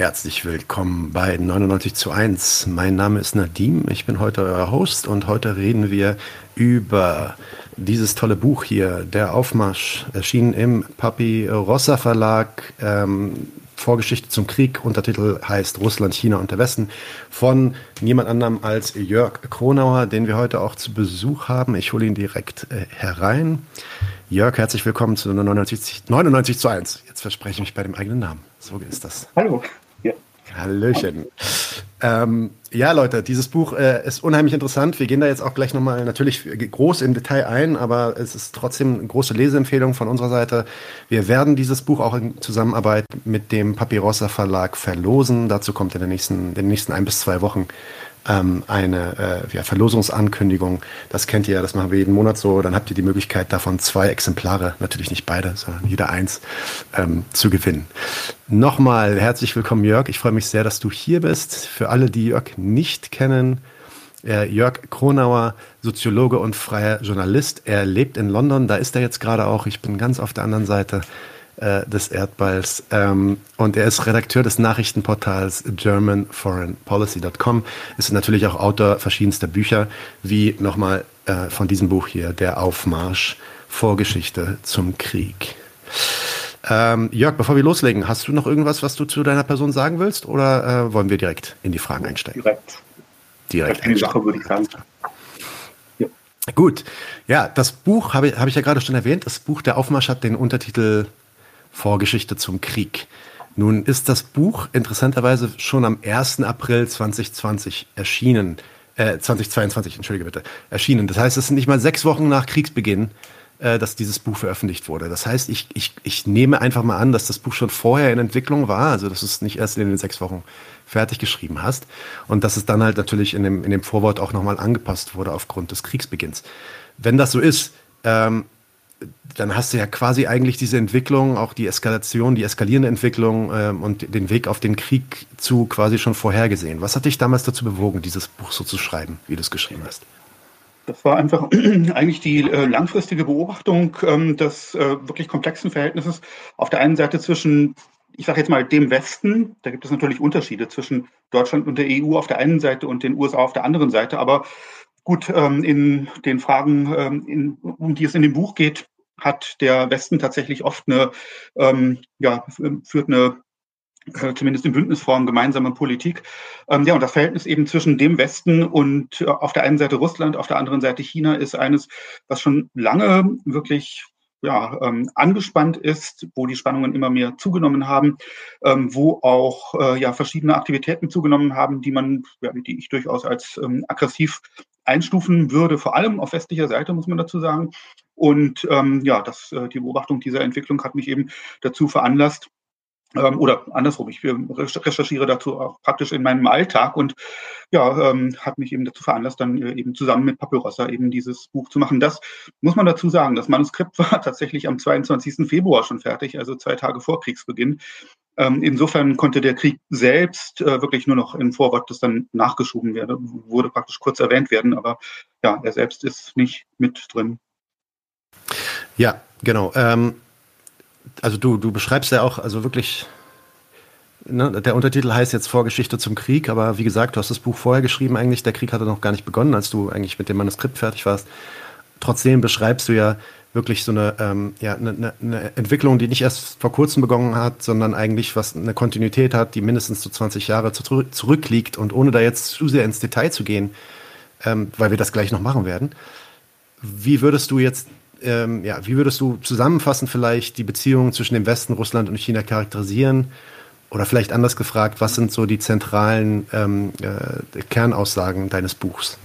Herzlich willkommen bei 99 zu 1. Mein Name ist Nadim, ich bin heute euer Host und heute reden wir über dieses tolle Buch hier, Der Aufmarsch, erschienen im Papi Rossa Verlag. Ähm, Vorgeschichte zum Krieg. Untertitel heißt Russland, China und der Westen von niemand anderem als Jörg Kronauer, den wir heute auch zu Besuch haben. Ich hole ihn direkt äh, herein. Jörg, herzlich willkommen zu 99, 99 zu 1. Jetzt verspreche ich mich bei dem eigenen Namen. So ist das. Hallo. Hallöchen. Ähm, ja, Leute, dieses Buch äh, ist unheimlich interessant. Wir gehen da jetzt auch gleich nochmal natürlich groß im Detail ein, aber es ist trotzdem eine große Leseempfehlung von unserer Seite. Wir werden dieses Buch auch in Zusammenarbeit mit dem Papirossa Verlag verlosen. Dazu kommt in den nächsten, in den nächsten ein bis zwei Wochen ähm, eine äh, ja, Verlosungsankündigung. Das kennt ihr ja, das machen wir jeden Monat so. Dann habt ihr die Möglichkeit, davon zwei Exemplare, natürlich nicht beide, sondern jeder eins, ähm, zu gewinnen. Nochmal herzlich willkommen, Jörg. Ich freue mich sehr, dass du hier bist. Für alle, die Jörg nicht kennen, äh, Jörg Kronauer, Soziologe und freier Journalist. Er lebt in London, da ist er jetzt gerade auch. Ich bin ganz auf der anderen Seite äh, des Erdballs. Ähm, und er ist Redakteur des Nachrichtenportals GermanForeignPolicy.com, ist natürlich auch Autor verschiedenster Bücher, wie nochmal äh, von diesem Buch hier, Der Aufmarsch, Vorgeschichte zum Krieg. Ähm, Jörg, bevor wir loslegen, hast du noch irgendwas, was du zu deiner Person sagen willst, oder äh, wollen wir direkt in die Fragen einsteigen? Direkt. Direkt. Eine Sache würde ich sagen. Ja. Gut, ja, das Buch habe ich, hab ich ja gerade schon erwähnt. Das Buch Der Aufmarsch hat den Untertitel Vorgeschichte zum Krieg. Nun ist das Buch interessanterweise schon am 1. April 2020 erschienen, äh, 2022, entschuldige bitte, erschienen. Das heißt, es sind nicht mal sechs Wochen nach Kriegsbeginn, äh, dass dieses Buch veröffentlicht wurde. Das heißt, ich, ich, ich nehme einfach mal an, dass das Buch schon vorher in Entwicklung war, also dass du es nicht erst in den sechs Wochen fertig geschrieben hast und dass es dann halt natürlich in dem, in dem Vorwort auch nochmal angepasst wurde aufgrund des Kriegsbeginns. Wenn das so ist, ähm, dann hast du ja quasi eigentlich diese Entwicklung, auch die Eskalation, die eskalierende Entwicklung ähm, und den Weg auf den Krieg zu quasi schon vorhergesehen. Was hat dich damals dazu bewogen, dieses Buch so zu schreiben, wie du es geschrieben hast? Das war einfach eigentlich die äh, langfristige Beobachtung ähm, des äh, wirklich komplexen Verhältnisses auf der einen Seite zwischen, ich sage jetzt mal, dem Westen, da gibt es natürlich Unterschiede zwischen Deutschland und der EU auf der einen Seite und den USA auf der anderen Seite, aber Gut, ähm, in den Fragen, ähm, in, um die es in dem Buch geht, hat der Westen tatsächlich oft eine, ähm, ja, führt eine äh, zumindest in Bündnisform gemeinsame Politik. Ähm, ja, und das Verhältnis eben zwischen dem Westen und äh, auf der einen Seite Russland, auf der anderen Seite China ist eines, was schon lange wirklich ja, ähm, angespannt ist, wo die Spannungen immer mehr zugenommen haben, ähm, wo auch äh, ja, verschiedene Aktivitäten zugenommen haben, die man, ja, die ich durchaus als aggressiv einstufen würde, vor allem auf westlicher Seite, muss man dazu sagen. Und ähm, ja, das, äh, die Beobachtung dieser Entwicklung hat mich eben dazu veranlasst, ähm, oder andersrum, ich recherchiere dazu auch praktisch in meinem Alltag und ja, ähm, hat mich eben dazu veranlasst, dann äh, eben zusammen mit Papyrossa eben dieses Buch zu machen. Das muss man dazu sagen, das Manuskript war tatsächlich am 22. Februar schon fertig, also zwei Tage vor Kriegsbeginn. Ähm, insofern konnte der Krieg selbst äh, wirklich nur noch in Vorwort, das dann nachgeschoben werde, wurde praktisch kurz erwähnt werden, aber ja, er selbst ist nicht mit drin. Ja, genau. Ähm, also du, du beschreibst ja auch, also wirklich, ne, der Untertitel heißt jetzt Vorgeschichte zum Krieg, aber wie gesagt, du hast das Buch vorher geschrieben eigentlich, der Krieg hatte noch gar nicht begonnen, als du eigentlich mit dem Manuskript fertig warst. Trotzdem beschreibst du ja wirklich so eine, ähm, ja, eine, eine Entwicklung, die nicht erst vor kurzem begonnen hat, sondern eigentlich was eine Kontinuität hat, die mindestens so 20 Jahre zu, zurückliegt. Und ohne da jetzt zu sehr ins Detail zu gehen, ähm, weil wir das gleich noch machen werden, wie würdest du jetzt, ähm, ja, wie würdest du zusammenfassend vielleicht die Beziehungen zwischen dem Westen, Russland und China charakterisieren? Oder vielleicht anders gefragt, was sind so die zentralen ähm, äh, Kernaussagen deines Buchs?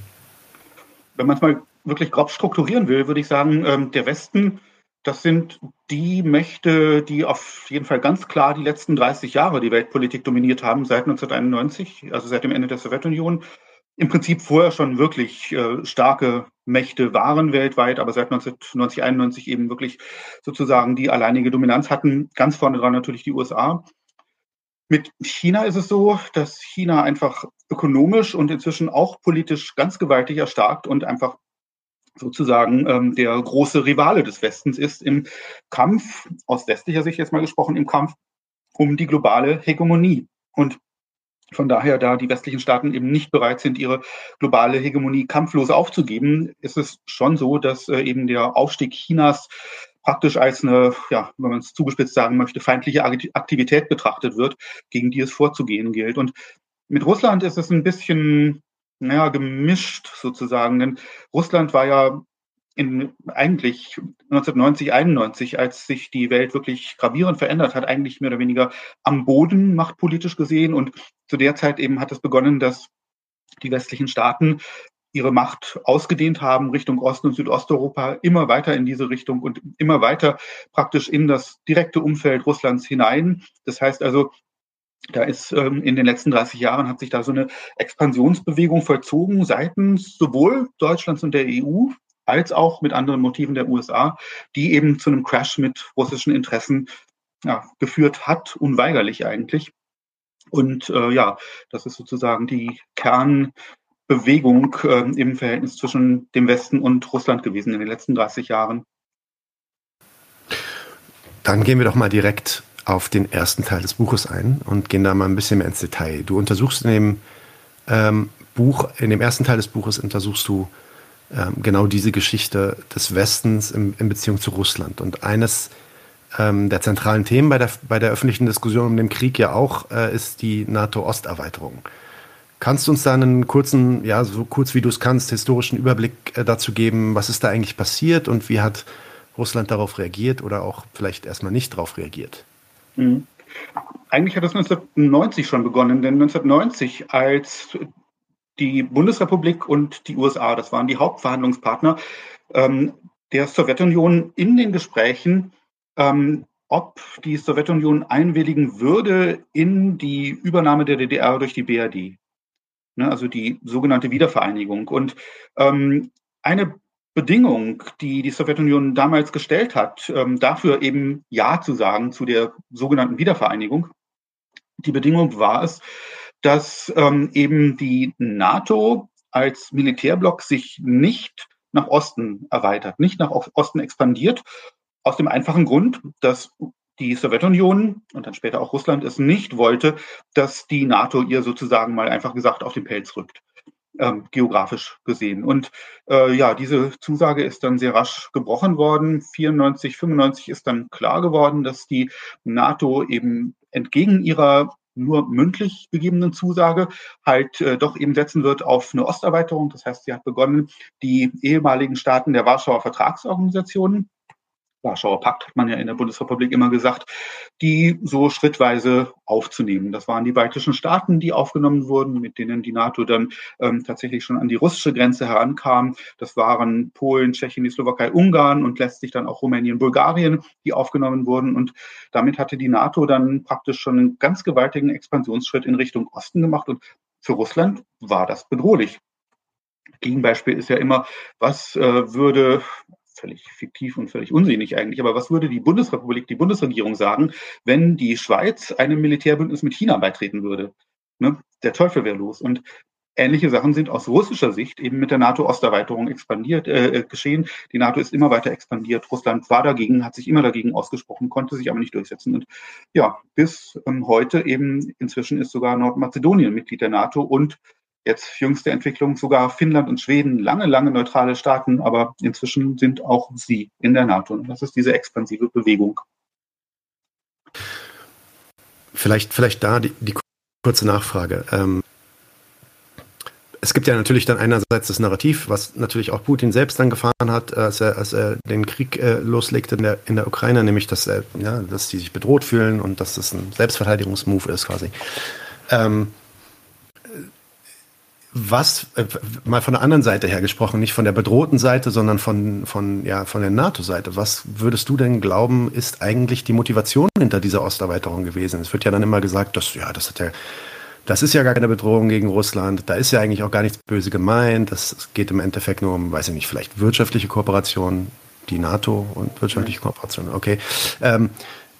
Wenn man es mal wirklich grob strukturieren will, würde ich sagen, ähm, der Westen, das sind die Mächte, die auf jeden Fall ganz klar die letzten 30 Jahre die Weltpolitik dominiert haben, seit 1991, also seit dem Ende der Sowjetunion. Im Prinzip vorher schon wirklich äh, starke Mächte waren weltweit, aber seit 1990, 91 eben wirklich sozusagen die alleinige Dominanz hatten. Ganz vorne dran natürlich die USA. Mit China ist es so, dass China einfach ökonomisch und inzwischen auch politisch ganz gewaltig erstarkt und einfach sozusagen ähm, der große Rivale des Westens ist im Kampf, aus westlicher Sicht jetzt mal gesprochen, im Kampf um die globale Hegemonie. Und von daher, da die westlichen Staaten eben nicht bereit sind, ihre globale Hegemonie kampflos aufzugeben, ist es schon so, dass äh, eben der Aufstieg Chinas praktisch als eine, ja, wenn man es zugespitzt sagen möchte, feindliche Aktivität betrachtet wird, gegen die es vorzugehen gilt. Und mit Russland ist es ein bisschen, naja, gemischt sozusagen, denn Russland war ja in eigentlich 1990, 91, als sich die Welt wirklich gravierend verändert hat, eigentlich mehr oder weniger am Boden machtpolitisch gesehen. Und zu der Zeit eben hat es begonnen, dass die westlichen Staaten ihre Macht ausgedehnt haben Richtung Osten und Südosteuropa, immer weiter in diese Richtung und immer weiter praktisch in das direkte Umfeld Russlands hinein. Das heißt also, da ist ähm, in den letzten 30 Jahren hat sich da so eine Expansionsbewegung vollzogen seitens sowohl Deutschlands und der EU als auch mit anderen Motiven der USA, die eben zu einem Crash mit russischen Interessen ja, geführt hat, unweigerlich eigentlich. Und äh, ja, das ist sozusagen die Kernbewegung äh, im Verhältnis zwischen dem Westen und Russland gewesen in den letzten 30 Jahren. Dann gehen wir doch mal direkt auf den ersten Teil des Buches ein und gehen da mal ein bisschen mehr ins Detail. Du untersuchst in dem ähm, Buch, in dem ersten Teil des Buches untersuchst du ähm, genau diese Geschichte des Westens in, in Beziehung zu Russland. Und eines ähm, der zentralen Themen bei der, bei der öffentlichen Diskussion um den Krieg ja auch äh, ist die NATO-Osterweiterung. Kannst du uns da einen kurzen, ja, so kurz wie du es kannst, historischen Überblick äh, dazu geben, was ist da eigentlich passiert und wie hat Russland darauf reagiert oder auch vielleicht erstmal nicht darauf reagiert? Mhm. Eigentlich hat das 1990 schon begonnen, denn 1990, als die Bundesrepublik und die USA, das waren die Hauptverhandlungspartner ähm, der Sowjetunion in den Gesprächen, ähm, ob die Sowjetunion einwilligen würde in die Übernahme der DDR durch die BRD, ne, also die sogenannte Wiedervereinigung. Und ähm, eine Bedingung, die die Sowjetunion damals gestellt hat, ähm, dafür eben Ja zu sagen zu der sogenannten Wiedervereinigung, die Bedingung war es, dass ähm, eben die NATO als Militärblock sich nicht nach Osten erweitert, nicht nach Osten expandiert, aus dem einfachen Grund, dass die Sowjetunion und dann später auch Russland es nicht wollte, dass die NATO ihr sozusagen mal einfach gesagt auf den Pelz rückt ähm, geografisch gesehen. Und äh, ja, diese Zusage ist dann sehr rasch gebrochen worden. 94, 95 ist dann klar geworden, dass die NATO eben entgegen ihrer nur mündlich gegebenen Zusage halt äh, doch eben setzen wird auf eine Osterweiterung. Das heißt, sie hat begonnen, die ehemaligen Staaten der Warschauer Vertragsorganisationen Warschauer Pakt hat man ja in der Bundesrepublik immer gesagt, die so schrittweise aufzunehmen. Das waren die baltischen Staaten, die aufgenommen wurden, mit denen die NATO dann ähm, tatsächlich schon an die russische Grenze herankam. Das waren Polen, Tschechien, die Slowakei, Ungarn und letztlich dann auch Rumänien, Bulgarien, die aufgenommen wurden. Und damit hatte die NATO dann praktisch schon einen ganz gewaltigen Expansionsschritt in Richtung Osten gemacht. Und für Russland war das bedrohlich. Gegenbeispiel ist ja immer, was äh, würde völlig fiktiv und völlig unsinnig eigentlich. Aber was würde die Bundesrepublik, die Bundesregierung sagen, wenn die Schweiz einem Militärbündnis mit China beitreten würde? Ne? Der Teufel wäre los. Und ähnliche Sachen sind aus russischer Sicht eben mit der NATO-Osterweiterung expandiert, äh, äh, geschehen. Die NATO ist immer weiter expandiert. Russland war dagegen, hat sich immer dagegen ausgesprochen, konnte sich aber nicht durchsetzen. Und ja, bis ähm, heute eben inzwischen ist sogar Nordmazedonien Mitglied der NATO und jetzt jüngste Entwicklung sogar Finnland und Schweden, lange, lange neutrale Staaten, aber inzwischen sind auch sie in der NATO. Und das ist diese expansive Bewegung. Vielleicht, vielleicht da die, die kurze Nachfrage. Ähm, es gibt ja natürlich dann einerseits das Narrativ, was natürlich auch Putin selbst dann gefahren hat, als er, als er den Krieg äh, loslegte in der, in der Ukraine, nämlich dass, er, ja, dass die sich bedroht fühlen und dass das ein Selbstverteidigungsmove ist quasi. Ähm, was, äh, mal von der anderen Seite her gesprochen, nicht von der bedrohten Seite, sondern von, von, ja, von der NATO-Seite. Was würdest du denn glauben, ist eigentlich die Motivation hinter dieser Osterweiterung gewesen? Es wird ja dann immer gesagt, dass, ja, das hat ja, das ist ja gar keine Bedrohung gegen Russland, da ist ja eigentlich auch gar nichts böse gemeint, das geht im Endeffekt nur um, weiß ich nicht, vielleicht wirtschaftliche Kooperation, die NATO und wirtschaftliche Kooperation, okay. Ähm,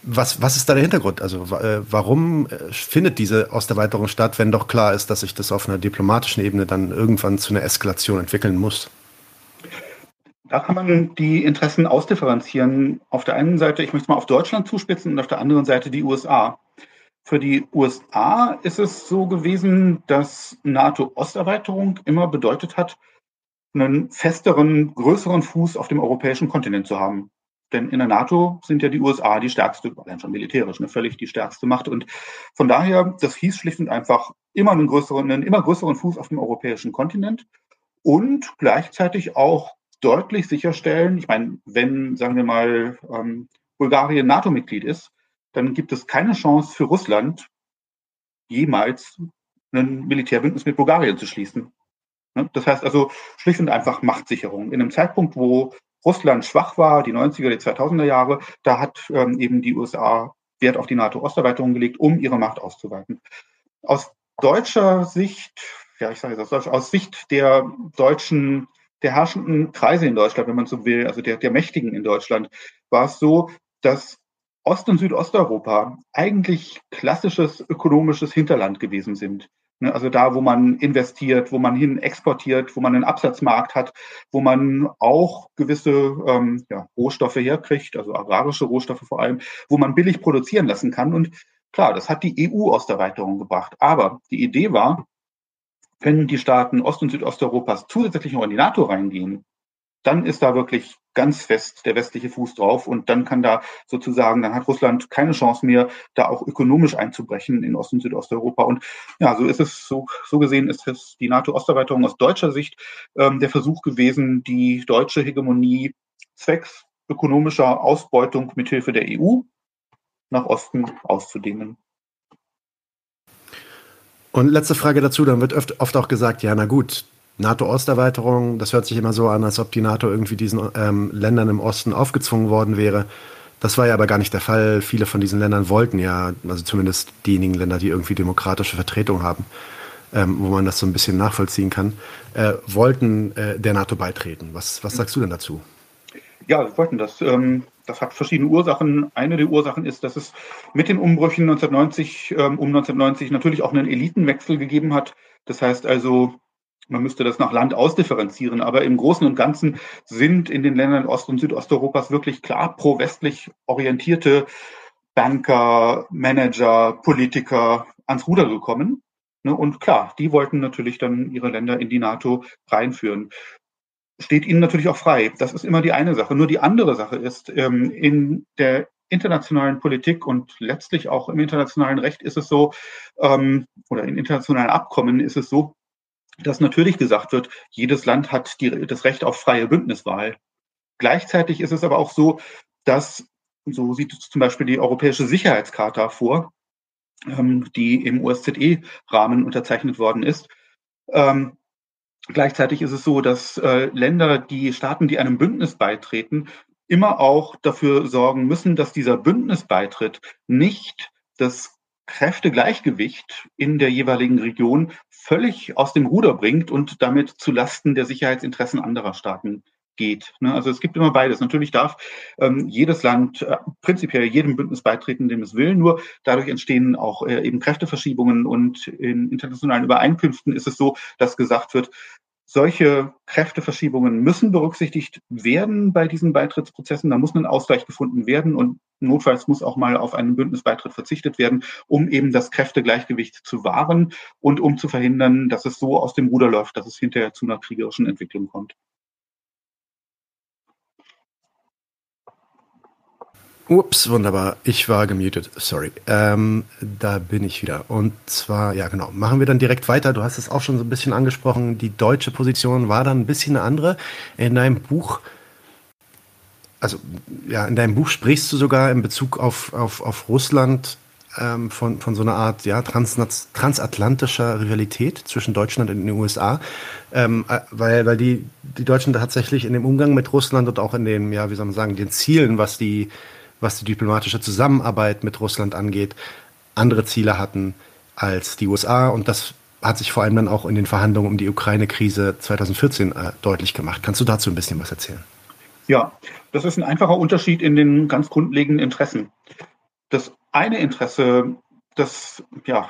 was, was ist da der Hintergrund? Also äh, warum äh, findet diese Osterweiterung statt, wenn doch klar ist, dass sich das auf einer diplomatischen Ebene dann irgendwann zu einer Eskalation entwickeln muss? Da kann man die Interessen ausdifferenzieren. Auf der einen Seite, ich möchte mal auf Deutschland zuspitzen und auf der anderen Seite die USA. Für die USA ist es so gewesen, dass NATO-Osterweiterung immer bedeutet hat, einen festeren, größeren Fuß auf dem europäischen Kontinent zu haben. Denn in der NATO sind ja die USA die stärkste, allein schon militärisch, eine völlig die stärkste Macht. Und von daher, das hieß schlicht und einfach immer einen größeren, einen immer größeren Fuß auf dem europäischen Kontinent und gleichzeitig auch deutlich sicherstellen, ich meine, wenn, sagen wir mal, ähm, Bulgarien NATO-Mitglied ist, dann gibt es keine Chance für Russland, jemals ein Militärbündnis mit Bulgarien zu schließen. Ne? Das heißt also schlicht und einfach Machtsicherung. In einem Zeitpunkt, wo Russland schwach war, die 90er, die 2000er Jahre, da hat ähm, eben die USA Wert auf die NATO-Osterweiterung gelegt, um ihre Macht auszuweiten. Aus deutscher Sicht, ja, ich sage jetzt aus, aus Sicht der deutschen, der herrschenden Kreise in Deutschland, wenn man so will, also der, der Mächtigen in Deutschland, war es so, dass Ost- und Südosteuropa eigentlich klassisches ökonomisches Hinterland gewesen sind. Ne, also da, wo man investiert, wo man hin exportiert, wo man einen Absatzmarkt hat, wo man auch gewisse ähm, ja, Rohstoffe herkriegt, also agrarische Rohstoffe vor allem, wo man billig produzieren lassen kann. Und klar, das hat die EU aus der Erweiterung gebracht. Aber die Idee war, wenn die Staaten Ost- und Südosteuropas zusätzlich noch in die NATO reingehen, dann ist da wirklich ganz fest der westliche Fuß drauf und dann kann da sozusagen, dann hat Russland keine Chance mehr, da auch ökonomisch einzubrechen in Ost- und Südosteuropa. Und ja, so ist es, so, so gesehen ist es die NATO-Osterweiterung aus deutscher Sicht ähm, der Versuch gewesen, die deutsche Hegemonie zwecks ökonomischer Ausbeutung mithilfe der EU nach Osten auszudehnen. Und letzte Frage dazu, dann wird oft, oft auch gesagt, ja, na gut, NATO-Osterweiterung, das hört sich immer so an, als ob die NATO irgendwie diesen ähm, Ländern im Osten aufgezwungen worden wäre. Das war ja aber gar nicht der Fall. Viele von diesen Ländern wollten ja, also zumindest diejenigen Länder, die irgendwie demokratische Vertretung haben, ähm, wo man das so ein bisschen nachvollziehen kann, äh, wollten äh, der NATO beitreten. Was, was sagst du denn dazu? Ja, wir wollten das. Ähm, das hat verschiedene Ursachen. Eine der Ursachen ist, dass es mit den Umbrüchen 1990, ähm, um 1990 natürlich auch einen Elitenwechsel gegeben hat. Das heißt also, man müsste das nach Land ausdifferenzieren, aber im Großen und Ganzen sind in den Ländern Ost- und Südosteuropas wirklich klar pro-westlich orientierte Banker, Manager, Politiker ans Ruder gekommen. Ne, und klar, die wollten natürlich dann ihre Länder in die NATO reinführen. Steht ihnen natürlich auch frei. Das ist immer die eine Sache. Nur die andere Sache ist, ähm, in der internationalen Politik und letztlich auch im internationalen Recht ist es so, ähm, oder in internationalen Abkommen ist es so, dass natürlich gesagt wird, jedes Land hat die, das Recht auf freie Bündniswahl. Gleichzeitig ist es aber auch so, dass, so sieht zum Beispiel die Europäische Sicherheitscharta vor, ähm, die im OSZE-Rahmen unterzeichnet worden ist. Ähm, gleichzeitig ist es so, dass äh, Länder, die Staaten, die einem Bündnis beitreten, immer auch dafür sorgen müssen, dass dieser Bündnisbeitritt nicht das Kräftegleichgewicht in der jeweiligen Region völlig aus dem Ruder bringt und damit zu Lasten der Sicherheitsinteressen anderer Staaten geht. Ne? Also es gibt immer beides. Natürlich darf ähm, jedes Land äh, prinzipiell jedem Bündnis beitreten, dem es will. Nur dadurch entstehen auch äh, eben Kräfteverschiebungen und in internationalen Übereinkünften ist es so, dass gesagt wird, solche Kräfteverschiebungen müssen berücksichtigt werden bei diesen Beitrittsprozessen. Da muss ein Ausgleich gefunden werden und notfalls muss auch mal auf einen Bündnisbeitritt verzichtet werden, um eben das Kräftegleichgewicht zu wahren und um zu verhindern, dass es so aus dem Ruder läuft, dass es hinterher zu einer kriegerischen Entwicklung kommt. Ups, wunderbar. Ich war gemutet. Sorry. Ähm, da bin ich wieder. Und zwar, ja genau, machen wir dann direkt weiter. Du hast es auch schon so ein bisschen angesprochen. Die deutsche Position war dann ein bisschen eine andere. In deinem Buch, also ja, in deinem Buch sprichst du sogar in Bezug auf, auf, auf Russland ähm, von, von so einer Art ja, trans, transatlantischer Rivalität zwischen Deutschland und den USA. Ähm, äh, weil, weil die, die Deutschen tatsächlich in dem Umgang mit Russland und auch in den, ja, wie soll man sagen, den Zielen, was die was die diplomatische Zusammenarbeit mit Russland angeht, andere Ziele hatten als die USA. Und das hat sich vor allem dann auch in den Verhandlungen um die Ukraine-Krise 2014 äh, deutlich gemacht. Kannst du dazu ein bisschen was erzählen? Ja, das ist ein einfacher Unterschied in den ganz grundlegenden Interessen. Das eine Interesse des, ja,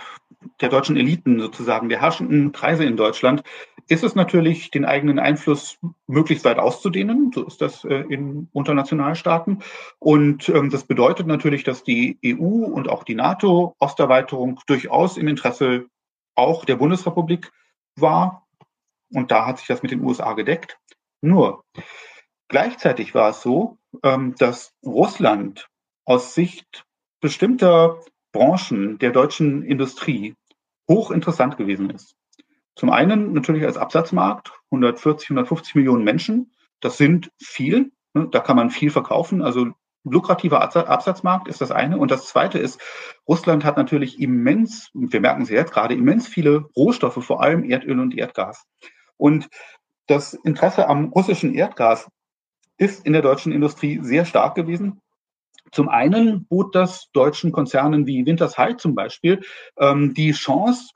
der deutschen Eliten sozusagen, der herrschenden Kreise in Deutschland, ist es natürlich, den eigenen Einfluss möglichst weit auszudehnen. So ist das äh, in Unternationalstaaten. Und ähm, das bedeutet natürlich, dass die EU und auch die NATO-Osterweiterung durchaus im Interesse auch der Bundesrepublik war. Und da hat sich das mit den USA gedeckt. Nur gleichzeitig war es so, ähm, dass Russland aus Sicht bestimmter Branchen der deutschen Industrie hochinteressant gewesen ist. Zum einen natürlich als Absatzmarkt, 140, 150 Millionen Menschen. Das sind viel. Ne? Da kann man viel verkaufen. Also lukrativer Absatzmarkt ist das eine. Und das zweite ist, Russland hat natürlich immens, wir merken es jetzt gerade, immens viele Rohstoffe, vor allem Erdöl und Erdgas. Und das Interesse am russischen Erdgas ist in der deutschen Industrie sehr stark gewesen. Zum einen bot das deutschen Konzernen wie Wintershall zum Beispiel ähm, die Chance,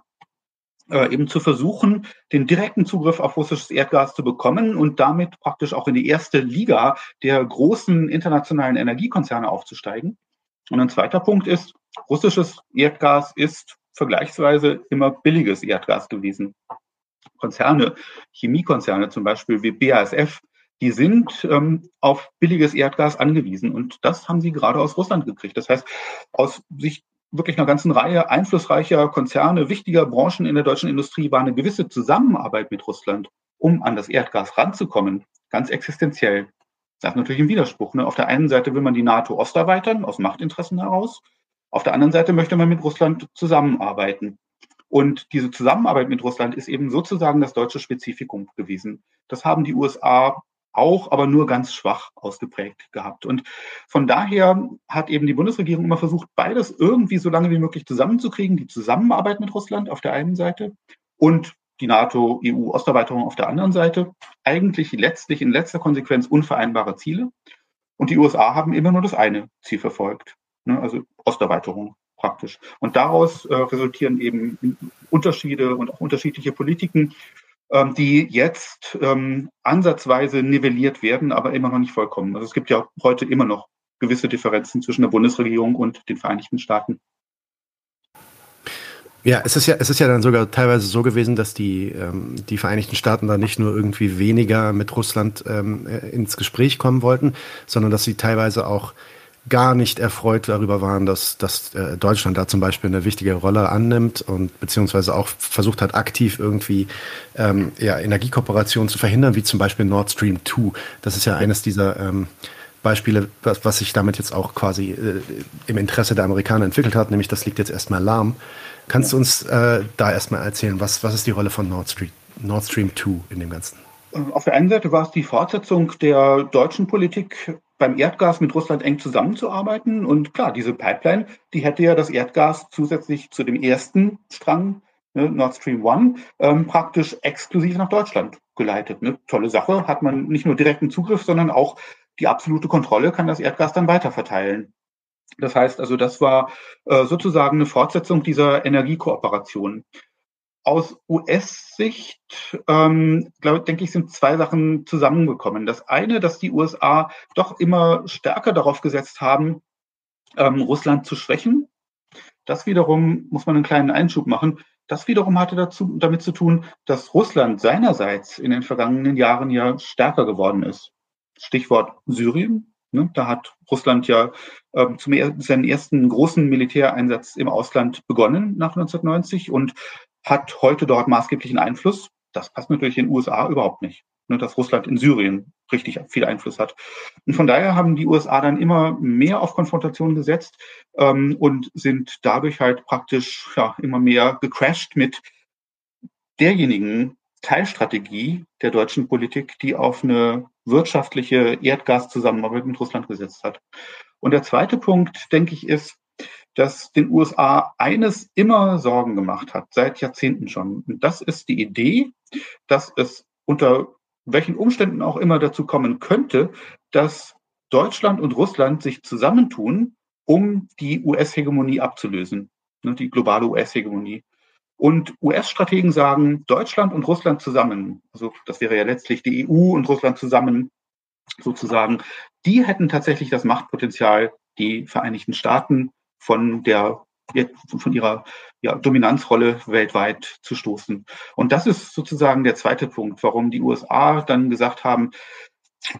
äh, eben zu versuchen, den direkten Zugriff auf russisches Erdgas zu bekommen und damit praktisch auch in die erste Liga der großen internationalen Energiekonzerne aufzusteigen. Und ein zweiter Punkt ist, russisches Erdgas ist vergleichsweise immer billiges Erdgas gewesen. Konzerne, Chemiekonzerne zum Beispiel wie BASF, die sind ähm, auf billiges Erdgas angewiesen. Und das haben sie gerade aus Russland gekriegt. Das heißt, aus Sicht wirklich einer ganzen Reihe einflussreicher Konzerne, wichtiger Branchen in der deutschen Industrie war eine gewisse Zusammenarbeit mit Russland, um an das Erdgas ranzukommen, ganz existenziell. Das ist natürlich ein Widerspruch. Ne? Auf der einen Seite will man die NATO Ost erweitern, aus Machtinteressen heraus. Auf der anderen Seite möchte man mit Russland zusammenarbeiten. Und diese Zusammenarbeit mit Russland ist eben sozusagen das deutsche Spezifikum gewesen. Das haben die USA auch, aber nur ganz schwach ausgeprägt gehabt. Und von daher hat eben die Bundesregierung immer versucht, beides irgendwie so lange wie möglich zusammenzukriegen. Die Zusammenarbeit mit Russland auf der einen Seite und die NATO-EU-Osterweiterung auf der anderen Seite. Eigentlich letztlich in letzter Konsequenz unvereinbare Ziele. Und die USA haben immer nur das eine Ziel verfolgt, ne, also Osterweiterung praktisch. Und daraus äh, resultieren eben Unterschiede und auch unterschiedliche Politiken die jetzt ähm, ansatzweise nivelliert werden, aber immer noch nicht vollkommen. Also es gibt ja heute immer noch gewisse Differenzen zwischen der Bundesregierung und den Vereinigten Staaten. Ja, es ist ja, es ist ja dann sogar teilweise so gewesen, dass die, ähm, die Vereinigten Staaten da nicht nur irgendwie weniger mit Russland ähm, äh, ins Gespräch kommen wollten, sondern dass sie teilweise auch gar nicht erfreut darüber waren, dass, dass äh, Deutschland da zum Beispiel eine wichtige Rolle annimmt und beziehungsweise auch versucht hat, aktiv irgendwie ähm, ja, Energiekooperationen zu verhindern, wie zum Beispiel Nord Stream 2. Das ist ja eines dieser ähm, Beispiele, was, was sich damit jetzt auch quasi äh, im Interesse der Amerikaner entwickelt hat, nämlich das liegt jetzt erstmal lahm. Kannst du uns äh, da erstmal erzählen, was, was ist die Rolle von Nord Stream, Nord Stream 2 in dem Ganzen? Auf der einen Seite war es die Fortsetzung der deutschen Politik beim Erdgas mit Russland eng zusammenzuarbeiten. Und klar, diese Pipeline, die hätte ja das Erdgas zusätzlich zu dem ersten Strang, ne, Nord Stream One, ähm, praktisch exklusiv nach Deutschland geleitet. Ne? Tolle Sache, hat man nicht nur direkten Zugriff, sondern auch die absolute Kontrolle, kann das Erdgas dann weiterverteilen. Das heißt also, das war äh, sozusagen eine Fortsetzung dieser Energiekooperation aus US-Sicht, ähm, glaube denke ich, sind zwei Sachen zusammengekommen. Das eine, dass die USA doch immer stärker darauf gesetzt haben, ähm, Russland zu schwächen. Das wiederum muss man einen kleinen Einschub machen. Das wiederum hatte dazu, damit zu tun, dass Russland seinerseits in den vergangenen Jahren ja stärker geworden ist. Stichwort Syrien. Ne, da hat Russland ja ähm, zum er seinen ersten großen Militäreinsatz im Ausland begonnen nach 1990 und hat heute dort maßgeblichen Einfluss. Das passt natürlich in den USA überhaupt nicht, ne, dass Russland in Syrien richtig viel Einfluss hat. Und von daher haben die USA dann immer mehr auf Konfrontation gesetzt ähm, und sind dadurch halt praktisch ja, immer mehr gecrashed mit derjenigen Teilstrategie der deutschen Politik, die auf eine wirtschaftliche Erdgaszusammenarbeit mit Russland gesetzt hat. Und der zweite Punkt, denke ich, ist, dass den USA eines immer Sorgen gemacht hat, seit Jahrzehnten schon. Und das ist die Idee, dass es unter welchen Umständen auch immer dazu kommen könnte, dass Deutschland und Russland sich zusammentun, um die US-Hegemonie abzulösen, ne, die globale US-Hegemonie. Und US-Strategen sagen, Deutschland und Russland zusammen, also das wäre ja letztlich die EU und Russland zusammen sozusagen, die hätten tatsächlich das Machtpotenzial, die Vereinigten Staaten von der von ihrer ja, Dominanzrolle weltweit zu stoßen. Und das ist sozusagen der zweite Punkt, warum die USA dann gesagt haben,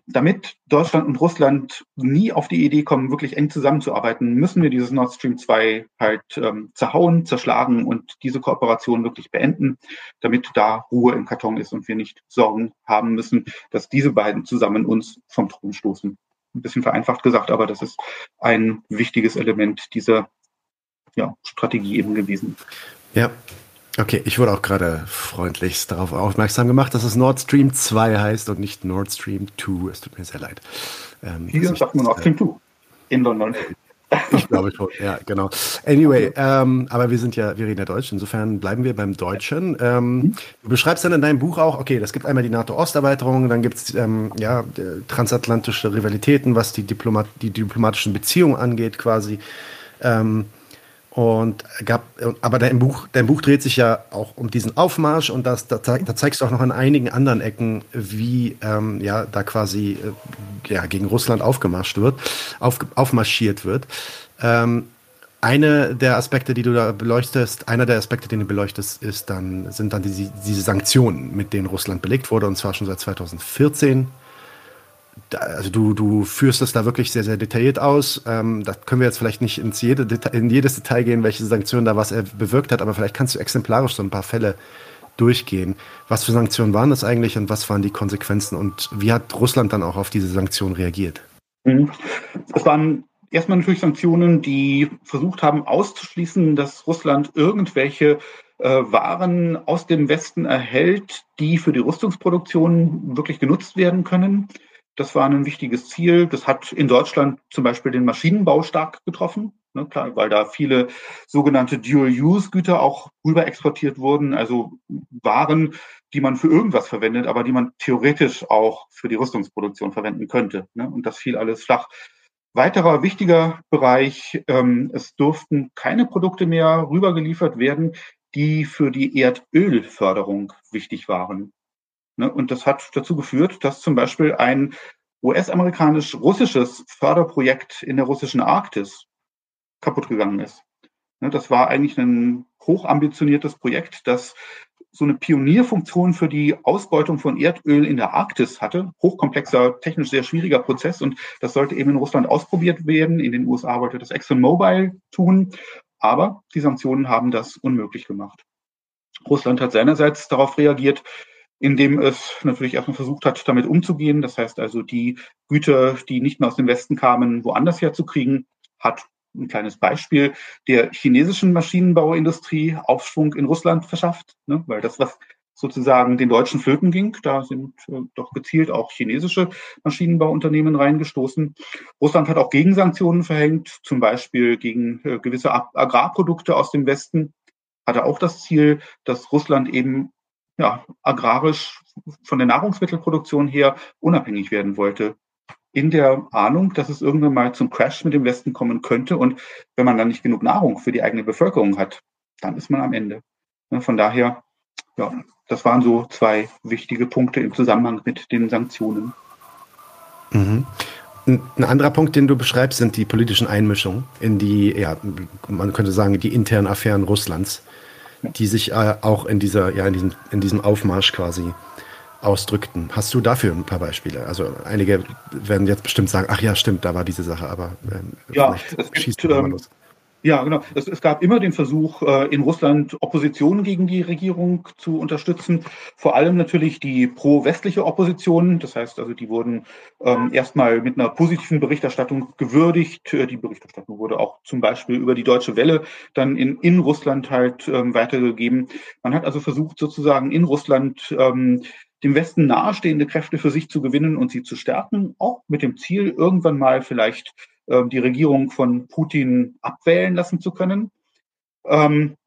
damit Deutschland und Russland nie auf die Idee kommen, wirklich eng zusammenzuarbeiten, müssen wir dieses Nord Stream 2 halt ähm, zerhauen, zerschlagen und diese Kooperation wirklich beenden, damit da Ruhe im Karton ist und wir nicht Sorgen haben müssen, dass diese beiden zusammen uns vom Thron stoßen. Ein bisschen vereinfacht gesagt, aber das ist ein wichtiges Element dieser ja, Strategie eben gewesen. Ja, Okay, ich wurde auch gerade freundlichst darauf aufmerksam gemacht, dass es Nord Stream 2 heißt und nicht Nord Stream 2. Es tut mir sehr leid. Ähm, Hier sagt man Nord Stream 2 in London. Ich glaube schon, ja, genau. Anyway, ähm, aber wir sind ja, wir reden ja Deutsch, insofern bleiben wir beim Deutschen. Ähm. Du beschreibst dann in deinem Buch auch, okay, das gibt einmal die NATO-Osterweiterung, dann gibt es ähm, ja, transatlantische Rivalitäten, was die, Diplomat die diplomatischen Beziehungen angeht, quasi. Ähm, und gab, aber dein Buch, dein Buch dreht sich ja auch um diesen Aufmarsch und das, da, da zeigst du auch noch an einigen anderen Ecken, wie ähm, ja da quasi äh, ja, gegen Russland aufgemarscht wird, auf, aufmarschiert wird. Ähm, eine der Aspekte, die du da beleuchtest, einer der Aspekte, den du beleuchtest, ist dann, sind dann diese, diese Sanktionen, mit denen Russland belegt wurde, und zwar schon seit 2014 also du, du führst es da wirklich sehr, sehr detailliert aus. Ähm, da können wir jetzt vielleicht nicht ins jede Deta in jedes Detail gehen, welche Sanktionen da was er bewirkt hat, aber vielleicht kannst du exemplarisch so ein paar Fälle durchgehen. Was für Sanktionen waren das eigentlich und was waren die Konsequenzen und wie hat Russland dann auch auf diese Sanktionen reagiert? Mhm. Es waren erstmal natürlich Sanktionen, die versucht haben auszuschließen, dass Russland irgendwelche äh, Waren aus dem Westen erhält, die für die Rüstungsproduktion wirklich genutzt werden können. Das war ein wichtiges Ziel. Das hat in Deutschland zum Beispiel den Maschinenbau stark getroffen, ne, klar, weil da viele sogenannte Dual-Use-Güter auch rüber exportiert wurden, also Waren, die man für irgendwas verwendet, aber die man theoretisch auch für die Rüstungsproduktion verwenden könnte. Ne, und das fiel alles flach. Weiterer wichtiger Bereich, ähm, es durften keine Produkte mehr rübergeliefert werden, die für die Erdölförderung wichtig waren. Ne? Und das hat dazu geführt, dass zum Beispiel ein US-amerikanisch-russisches Förderprojekt in der russischen Arktis kaputt gegangen ist. Ne? Das war eigentlich ein hochambitioniertes Projekt, das so eine Pionierfunktion für die Ausbeutung von Erdöl in der Arktis hatte. Hochkomplexer, technisch sehr schwieriger Prozess und das sollte eben in Russland ausprobiert werden. In den USA wollte das ExxonMobil tun, aber die Sanktionen haben das unmöglich gemacht. Russland hat seinerseits darauf reagiert, indem es natürlich erstmal versucht hat, damit umzugehen. Das heißt also, die Güter, die nicht mehr aus dem Westen kamen, woanders herzukriegen, hat ein kleines Beispiel der chinesischen Maschinenbauindustrie Aufschwung in Russland verschafft, ne? weil das, was sozusagen den deutschen Flöten ging, da sind äh, doch gezielt auch chinesische Maschinenbauunternehmen reingestoßen. Russland hat auch Gegensanktionen verhängt, zum Beispiel gegen äh, gewisse Agrarprodukte aus dem Westen, hatte auch das Ziel, dass Russland eben ja, agrarisch von der Nahrungsmittelproduktion her unabhängig werden wollte. In der Ahnung, dass es irgendwann mal zum Crash mit dem Westen kommen könnte. Und wenn man dann nicht genug Nahrung für die eigene Bevölkerung hat, dann ist man am Ende. Von daher, ja, das waren so zwei wichtige Punkte im Zusammenhang mit den Sanktionen. Mhm. Ein anderer Punkt, den du beschreibst, sind die politischen Einmischungen in die, ja, man könnte sagen, die internen Affären Russlands die sich äh, auch in dieser, ja, in diesem, in diesem Aufmarsch quasi ausdrückten. Hast du dafür ein paar Beispiele? Also einige werden jetzt bestimmt sagen, ach ja, stimmt, da war diese Sache, aber ähm, ja, es gibt, ähm, ja, genau. Es, es, gab immer den Versuch, äh, in Russland Opposition gegen die Regierung zu unterstützen. Vor allem natürlich die pro-westliche Opposition. Das heißt also, die wurden ähm, erstmal mit einer positiven Berichterstattung gewürdigt. Äh, die Berichterstattung wurde auch zum Beispiel über die Deutsche Welle dann in, in Russland halt ähm, weitergegeben. Man hat also versucht, sozusagen in Russland ähm, dem Westen nahestehende Kräfte für sich zu gewinnen und sie zu stärken, auch mit dem Ziel, irgendwann mal vielleicht ähm, die Regierung von Putin abwählen lassen zu können. Ähm,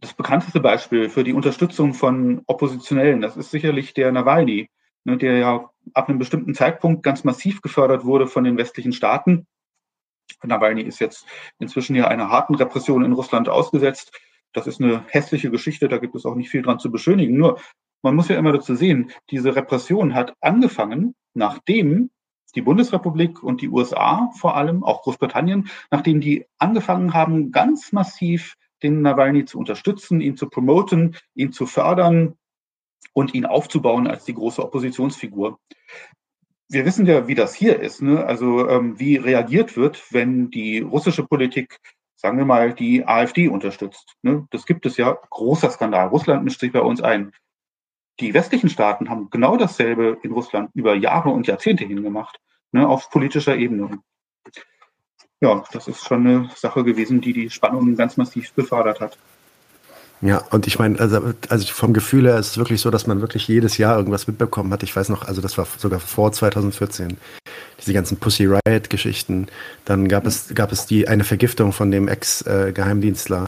das bekannteste Beispiel für die Unterstützung von Oppositionellen, das ist sicherlich der Nawalny, ne, der ja ab einem bestimmten Zeitpunkt ganz massiv gefördert wurde von den westlichen Staaten. Nawalny ist jetzt inzwischen ja einer harten Repression in Russland ausgesetzt. Das ist eine hässliche Geschichte, da gibt es auch nicht viel dran zu beschönigen. Nur, man muss ja immer dazu sehen, diese Repression hat angefangen, nachdem die Bundesrepublik und die USA vor allem, auch Großbritannien, nachdem die angefangen haben, ganz massiv den Nawalny zu unterstützen, ihn zu promoten, ihn zu fördern und ihn aufzubauen als die große Oppositionsfigur. Wir wissen ja, wie das hier ist, ne? also ähm, wie reagiert wird, wenn die russische Politik, sagen wir mal, die AfD unterstützt. Ne? Das gibt es ja, großer Skandal. Russland mischt sich bei uns ein. Die westlichen Staaten haben genau dasselbe in Russland über Jahre und Jahrzehnte hingemacht, ne, auf politischer Ebene ja, das ist schon eine Sache gewesen, die die Spannungen ganz massiv befördert hat. Ja, und ich meine, also, also vom Gefühl her ist es wirklich so, dass man wirklich jedes Jahr irgendwas mitbekommen hat. Ich weiß noch, also das war sogar vor 2014, diese ganzen Pussy Riot-Geschichten. Dann gab es, gab es die eine Vergiftung von dem Ex-Geheimdienstler.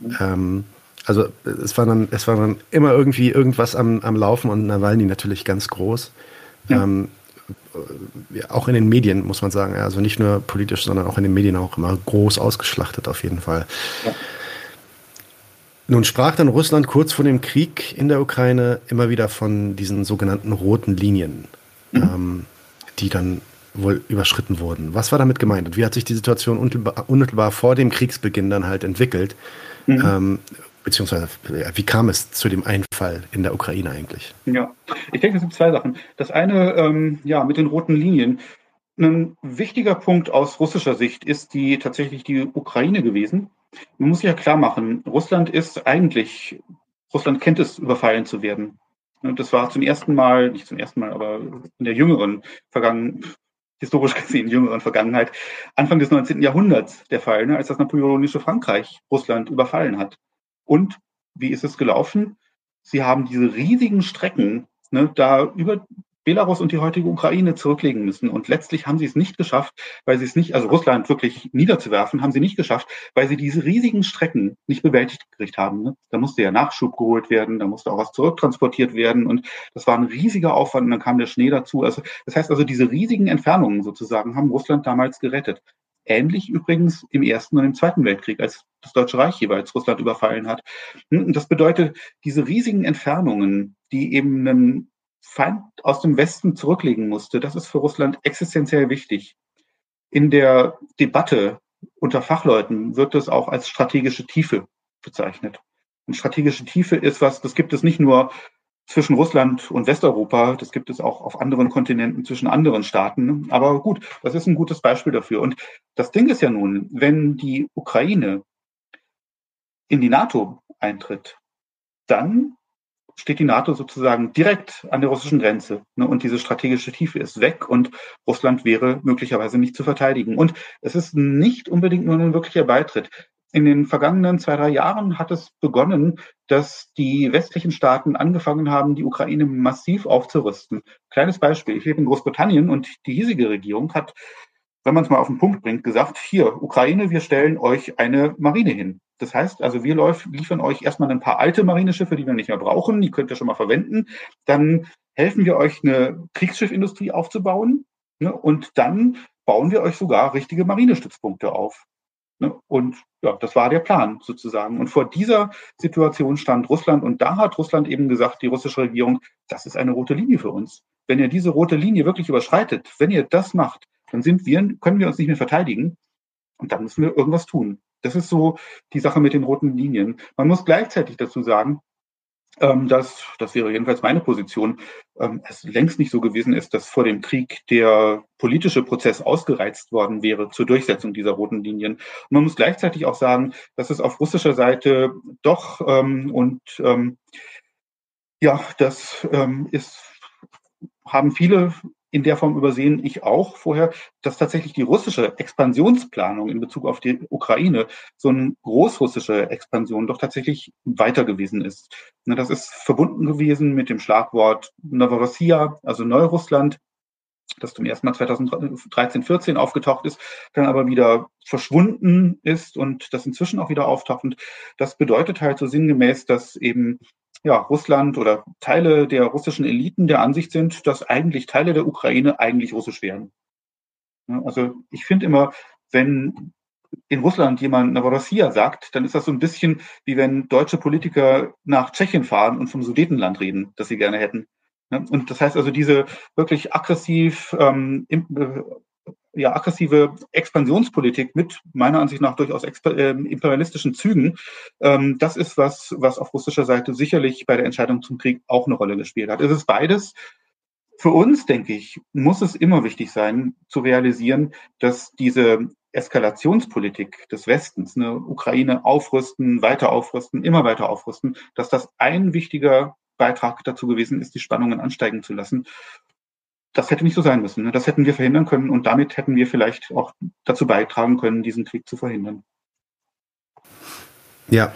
Mhm. Ähm, also es war dann, es war dann immer irgendwie irgendwas am, am Laufen und Nawalny natürlich ganz groß. Ja. Ähm, auch in den Medien, muss man sagen, also nicht nur politisch, sondern auch in den Medien auch immer groß ausgeschlachtet auf jeden Fall. Ja. Nun sprach dann Russland kurz vor dem Krieg in der Ukraine immer wieder von diesen sogenannten roten Linien, mhm. ähm, die dann wohl überschritten wurden. Was war damit gemeint und wie hat sich die Situation unmittelbar, unmittelbar vor dem Kriegsbeginn dann halt entwickelt? Mhm. Ähm, beziehungsweise wie kam es zu dem Einfall in der Ukraine eigentlich? Ja, ich denke, es sind zwei Sachen. Das eine, ähm, ja, mit den roten Linien. Ein wichtiger Punkt aus russischer Sicht ist die tatsächlich die Ukraine gewesen. Man muss sich ja klar machen, Russland ist eigentlich, Russland kennt es, überfallen zu werden. Das war zum ersten Mal, nicht zum ersten Mal, aber in der jüngeren Vergangenheit, historisch gesehen jüngeren Vergangenheit, Anfang des 19. Jahrhunderts der Fall, ne, als das napoleonische Frankreich Russland überfallen hat. Und wie ist es gelaufen? Sie haben diese riesigen Strecken ne, da über Belarus und die heutige Ukraine zurücklegen müssen. Und letztlich haben sie es nicht geschafft, weil sie es nicht, also Russland wirklich niederzuwerfen, haben sie nicht geschafft, weil sie diese riesigen Strecken nicht bewältigt gekriegt haben. Ne? Da musste ja Nachschub geholt werden, da musste auch was zurücktransportiert werden. Und das war ein riesiger Aufwand und dann kam der Schnee dazu. Also, das heißt also, diese riesigen Entfernungen sozusagen haben Russland damals gerettet. Ähnlich übrigens im Ersten und im Zweiten Weltkrieg, als das Deutsche Reich jeweils Russland überfallen hat. Und das bedeutet, diese riesigen Entfernungen, die eben einen Feind aus dem Westen zurücklegen musste, das ist für Russland existenziell wichtig. In der Debatte unter Fachleuten wird es auch als strategische Tiefe bezeichnet. Und strategische Tiefe ist was, das gibt es nicht nur zwischen Russland und Westeuropa. Das gibt es auch auf anderen Kontinenten zwischen anderen Staaten. Aber gut, das ist ein gutes Beispiel dafür. Und das Ding ist ja nun, wenn die Ukraine in die NATO eintritt, dann steht die NATO sozusagen direkt an der russischen Grenze. Ne? Und diese strategische Tiefe ist weg und Russland wäre möglicherweise nicht zu verteidigen. Und es ist nicht unbedingt nur ein wirklicher Beitritt in den vergangenen zwei, drei Jahren hat es begonnen, dass die westlichen Staaten angefangen haben, die Ukraine massiv aufzurüsten. Kleines Beispiel. Ich lebe in Großbritannien und die hiesige Regierung hat, wenn man es mal auf den Punkt bringt, gesagt, hier, Ukraine, wir stellen euch eine Marine hin. Das heißt also, wir liefern euch erstmal ein paar alte Marineschiffe, die wir nicht mehr brauchen, die könnt ihr schon mal verwenden. Dann helfen wir euch, eine Kriegsschiffindustrie aufzubauen. Ne? Und dann bauen wir euch sogar richtige Marinestützpunkte auf. Ne? Und ja, das war der Plan sozusagen. Und vor dieser Situation stand Russland und da hat Russland eben gesagt, die russische Regierung, das ist eine rote Linie für uns. Wenn ihr diese rote Linie wirklich überschreitet, wenn ihr das macht, dann sind wir, können wir uns nicht mehr verteidigen und dann müssen wir irgendwas tun. Das ist so die Sache mit den roten Linien. Man muss gleichzeitig dazu sagen, ähm, dass, das wäre jedenfalls meine Position, ähm, es längst nicht so gewesen ist, dass vor dem Krieg der politische Prozess ausgereizt worden wäre zur Durchsetzung dieser roten Linien. Und man muss gleichzeitig auch sagen, dass es auf russischer Seite doch ähm, und ähm, ja, das ähm, ist, haben viele in der Form übersehen, ich auch vorher, dass tatsächlich die russische Expansionsplanung in Bezug auf die Ukraine so eine großrussische Expansion doch tatsächlich weiter gewesen ist. Das ist verbunden gewesen mit dem Schlagwort Novorossiya, also Neurussland, das zum ersten Mal 2013, 14 aufgetaucht ist, dann aber wieder verschwunden ist und das inzwischen auch wieder auftaucht. Und das bedeutet halt so sinngemäß, dass eben ja, Russland oder Teile der russischen Eliten der Ansicht sind, dass eigentlich Teile der Ukraine eigentlich russisch wären. Also ich finde immer, wenn in Russland jemand Novorossiya sagt, dann ist das so ein bisschen wie wenn deutsche Politiker nach Tschechien fahren und vom Sudetenland reden, das sie gerne hätten. Und das heißt also, diese wirklich aggressiv, ähm, äh, ja, aggressive Expansionspolitik mit meiner Ansicht nach durchaus äh, imperialistischen Zügen, ähm, das ist was, was auf russischer Seite sicherlich bei der Entscheidung zum Krieg auch eine Rolle gespielt hat. Es ist beides. Für uns, denke ich, muss es immer wichtig sein, zu realisieren, dass diese Eskalationspolitik des Westens, ne, Ukraine aufrüsten, weiter aufrüsten, immer weiter aufrüsten, dass das ein wichtiger Beitrag dazu gewesen ist, die Spannungen ansteigen zu lassen. Das hätte nicht so sein müssen. Ne? Das hätten wir verhindern können und damit hätten wir vielleicht auch dazu beitragen können, diesen Krieg zu verhindern. Ja.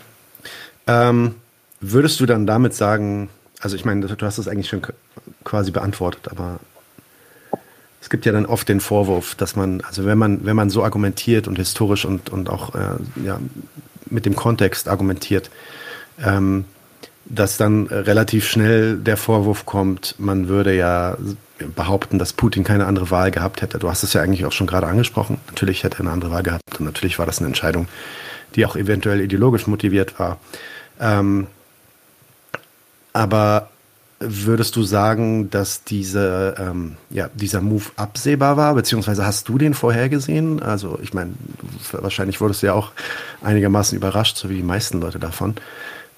Ähm, würdest du dann damit sagen, also ich meine, du hast das eigentlich schon quasi beantwortet, aber es gibt ja dann oft den Vorwurf, dass man, also wenn man, wenn man so argumentiert und historisch und, und auch äh, ja, mit dem Kontext argumentiert, ähm, dass dann relativ schnell der Vorwurf kommt, man würde ja behaupten, dass Putin keine andere Wahl gehabt hätte. Du hast es ja eigentlich auch schon gerade angesprochen. Natürlich hätte er eine andere Wahl gehabt und natürlich war das eine Entscheidung, die auch eventuell ideologisch motiviert war. Ähm, aber würdest du sagen, dass diese, ähm, ja, dieser Move absehbar war, beziehungsweise hast du den vorhergesehen? Also ich meine, wahrscheinlich wurdest du ja auch einigermaßen überrascht, so wie die meisten Leute davon.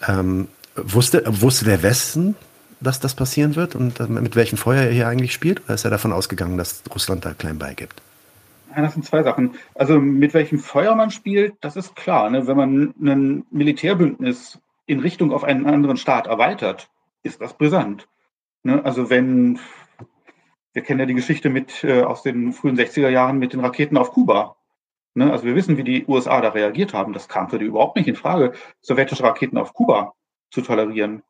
Ähm, Wusste, wusste der Westen, dass das passieren wird und mit welchem Feuer er hier eigentlich spielt? Oder ist er davon ausgegangen, dass Russland da klein beigibt? Ja, das sind zwei Sachen. Also mit welchem Feuer man spielt, das ist klar. Ne? Wenn man ein Militärbündnis in Richtung auf einen anderen Staat erweitert, ist das brisant. Ne? Also wenn, wir kennen ja die Geschichte mit äh, aus den frühen 60er Jahren mit den Raketen auf Kuba. Ne? Also wir wissen, wie die USA da reagiert haben. Das kam für die überhaupt nicht in Frage, sowjetische Raketen auf Kuba zu tolerieren.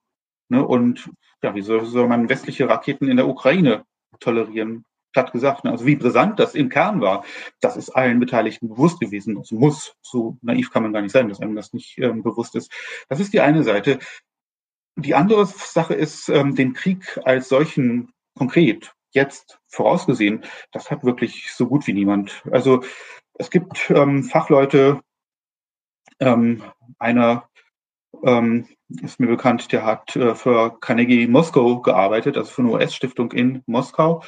Ne? Und ja, wie soll, soll man westliche Raketen in der Ukraine tolerieren? Platt gesagt, ne? also wie brisant das im Kern war, das ist allen Beteiligten bewusst gewesen. Es muss, so naiv kann man gar nicht sein, dass einem das nicht ähm, bewusst ist. Das ist die eine Seite. Die andere Sache ist, ähm, den Krieg als solchen konkret jetzt vorausgesehen, das hat wirklich so gut wie niemand. Also es gibt ähm, Fachleute, ähm, einer ähm, ist mir bekannt, der hat äh, für Carnegie Moskau gearbeitet, also für eine US-Stiftung in Moskau.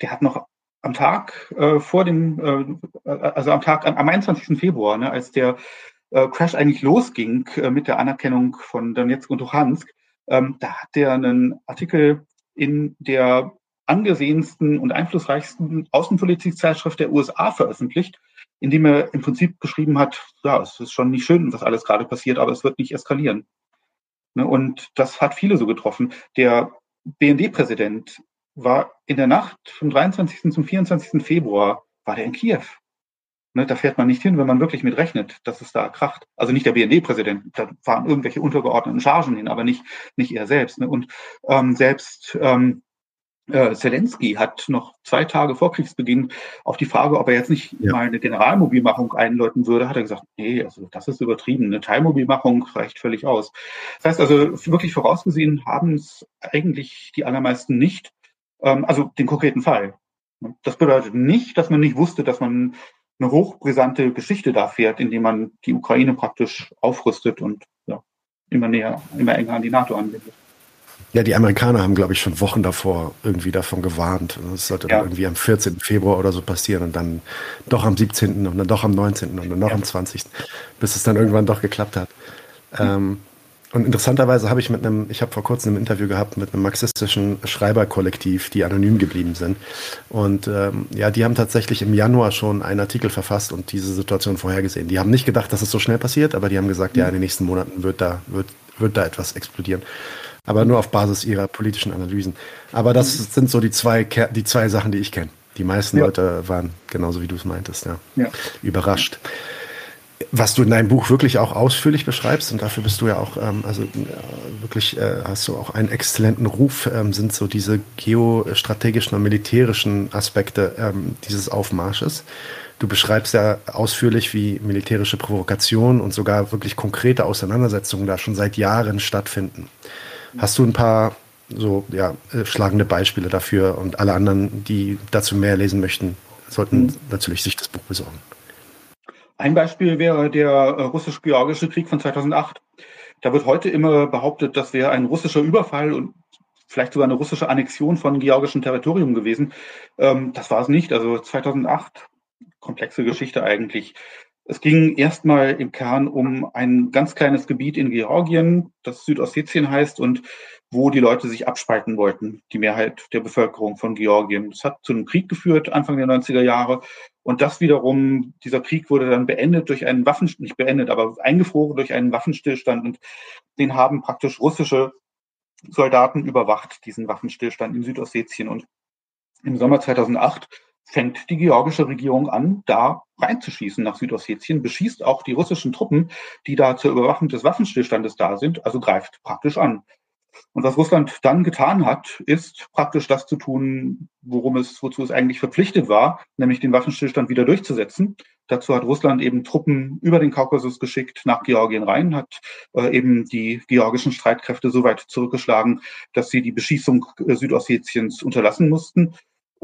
Der hat noch am Tag äh, vor dem, äh, also am Tag, am 21. Februar, ne, als der äh, Crash eigentlich losging äh, mit der Anerkennung von Donetsk und Luhansk, ähm, da hat der einen Artikel in der angesehensten und einflussreichsten Außenpolitikzeitschrift der USA veröffentlicht, in dem er im Prinzip geschrieben hat, ja, es ist schon nicht schön, was alles gerade passiert, aber es wird nicht eskalieren. Ne, und das hat viele so getroffen. Der BND-Präsident war in der Nacht vom 23. zum 24. Februar, war der in Kiew. Ne, da fährt man nicht hin, wenn man wirklich mit rechnet, dass es da kracht. Also nicht der BND-Präsident, da fahren irgendwelche untergeordneten Chargen hin, aber nicht, nicht er selbst. Ne? Und ähm, selbst ähm, äh, Zelensky hat noch zwei Tage vor Kriegsbeginn auf die Frage, ob er jetzt nicht ja. mal eine Generalmobilmachung einläuten würde, hat er gesagt, nee, also das ist übertrieben. Eine Teilmobilmachung reicht völlig aus. Das heißt also, wirklich vorausgesehen haben es eigentlich die allermeisten nicht. Ähm, also den konkreten Fall. Das bedeutet nicht, dass man nicht wusste, dass man eine hochbrisante Geschichte da fährt, indem man die Ukraine praktisch aufrüstet und ja, immer näher, immer enger an die NATO anbindet. Ja, die Amerikaner haben, glaube ich, schon Wochen davor irgendwie davon gewarnt. Das sollte ja. dann irgendwie am 14. Februar oder so passieren und dann doch am 17. und dann doch am 19. und dann noch ja. am 20. bis es dann irgendwann doch geklappt hat. Mhm. Ähm, und interessanterweise habe ich mit einem, ich habe vor kurzem ein Interview gehabt mit einem marxistischen Schreiberkollektiv, die anonym geblieben sind. Und ähm, ja, die haben tatsächlich im Januar schon einen Artikel verfasst und diese Situation vorhergesehen. Die haben nicht gedacht, dass es so schnell passiert, aber die haben gesagt, ja, in den nächsten Monaten wird da, wird, wird da etwas explodieren. Aber nur auf Basis ihrer politischen Analysen. Aber das sind so die zwei, die zwei Sachen, die ich kenne. Die meisten ja. Leute waren genauso wie du es meintest, ja. ja. Überrascht was du in deinem Buch wirklich auch ausführlich beschreibst, und dafür bist du ja auch, ähm, also äh, wirklich äh, hast du auch einen exzellenten Ruf, ähm, sind so diese geostrategischen und militärischen Aspekte ähm, dieses Aufmarsches. Du beschreibst ja ausführlich, wie militärische Provokationen und sogar wirklich konkrete Auseinandersetzungen da schon seit Jahren stattfinden. Hast du ein paar so ja, äh, schlagende Beispiele dafür und alle anderen, die dazu mehr lesen möchten, sollten mhm. natürlich sich das Buch besorgen. Ein Beispiel wäre der äh, russisch-georgische Krieg von 2008. Da wird heute immer behauptet, das wäre ein russischer Überfall und vielleicht sogar eine russische Annexion von georgischem Territorium gewesen. Ähm, das war es nicht. Also 2008, komplexe Geschichte eigentlich. Es ging erstmal im Kern um ein ganz kleines Gebiet in Georgien, das Südossetien heißt und wo die Leute sich abspalten wollten, die Mehrheit der Bevölkerung von Georgien. Das hat zu einem Krieg geführt, Anfang der 90er Jahre. Und das wiederum, dieser Krieg wurde dann beendet durch einen Waffen, nicht beendet, aber eingefroren durch einen Waffenstillstand. Und den haben praktisch russische Soldaten überwacht, diesen Waffenstillstand in Südossetien. Und im Sommer 2008 fängt die georgische Regierung an, da reinzuschießen nach Südossetien, beschießt auch die russischen Truppen, die da zur Überwachung des Waffenstillstandes da sind, also greift praktisch an. Und was Russland dann getan hat, ist praktisch das zu tun, worum es, wozu es eigentlich verpflichtet war, nämlich den Waffenstillstand wieder durchzusetzen. Dazu hat Russland eben Truppen über den Kaukasus geschickt nach Georgien rein, hat äh, eben die georgischen Streitkräfte so weit zurückgeschlagen, dass sie die Beschießung äh, Südossetiens unterlassen mussten.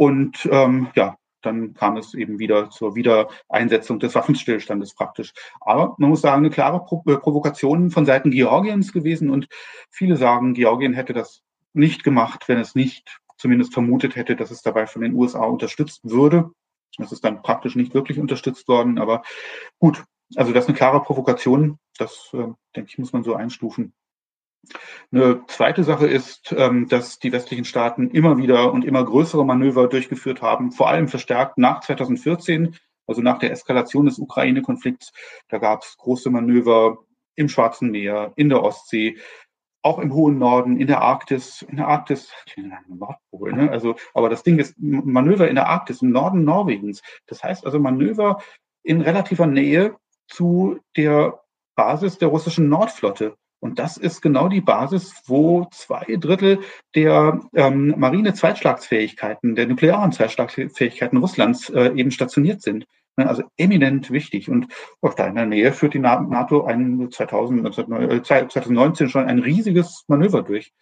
Und ähm, ja, dann kam es eben wieder zur Wiedereinsetzung des Waffenstillstandes praktisch. Aber man muss sagen, eine klare Pro äh, Provokation von Seiten Georgiens gewesen und viele sagen, Georgien hätte das nicht gemacht, wenn es nicht zumindest vermutet hätte, dass es dabei von den USA unterstützt würde. Das ist dann praktisch nicht wirklich unterstützt worden, aber gut. Also das ist eine klare Provokation. Das, äh, denke ich, muss man so einstufen. Eine zweite Sache ist, ähm, dass die westlichen Staaten immer wieder und immer größere Manöver durchgeführt haben, vor allem verstärkt nach 2014, also nach der Eskalation des Ukraine-Konflikts. Da gab es große Manöver im Schwarzen Meer, in der Ostsee, auch im hohen Norden, in der Arktis, in der Arktis, Nordpol, ne? also, aber das Ding ist Manöver in der Arktis, im Norden Norwegens. Das heißt also Manöver in relativer Nähe zu der Basis der russischen Nordflotte. Und das ist genau die Basis, wo zwei Drittel der ähm, Marine-Zweitschlagsfähigkeiten, der nuklearen Zweitschlagsfähigkeiten Russlands äh, eben stationiert sind. Ne, also eminent wichtig. Und auch da in der Nähe führt die NATO ein 2000, 2019 äh, schon ein riesiges Manöver durch.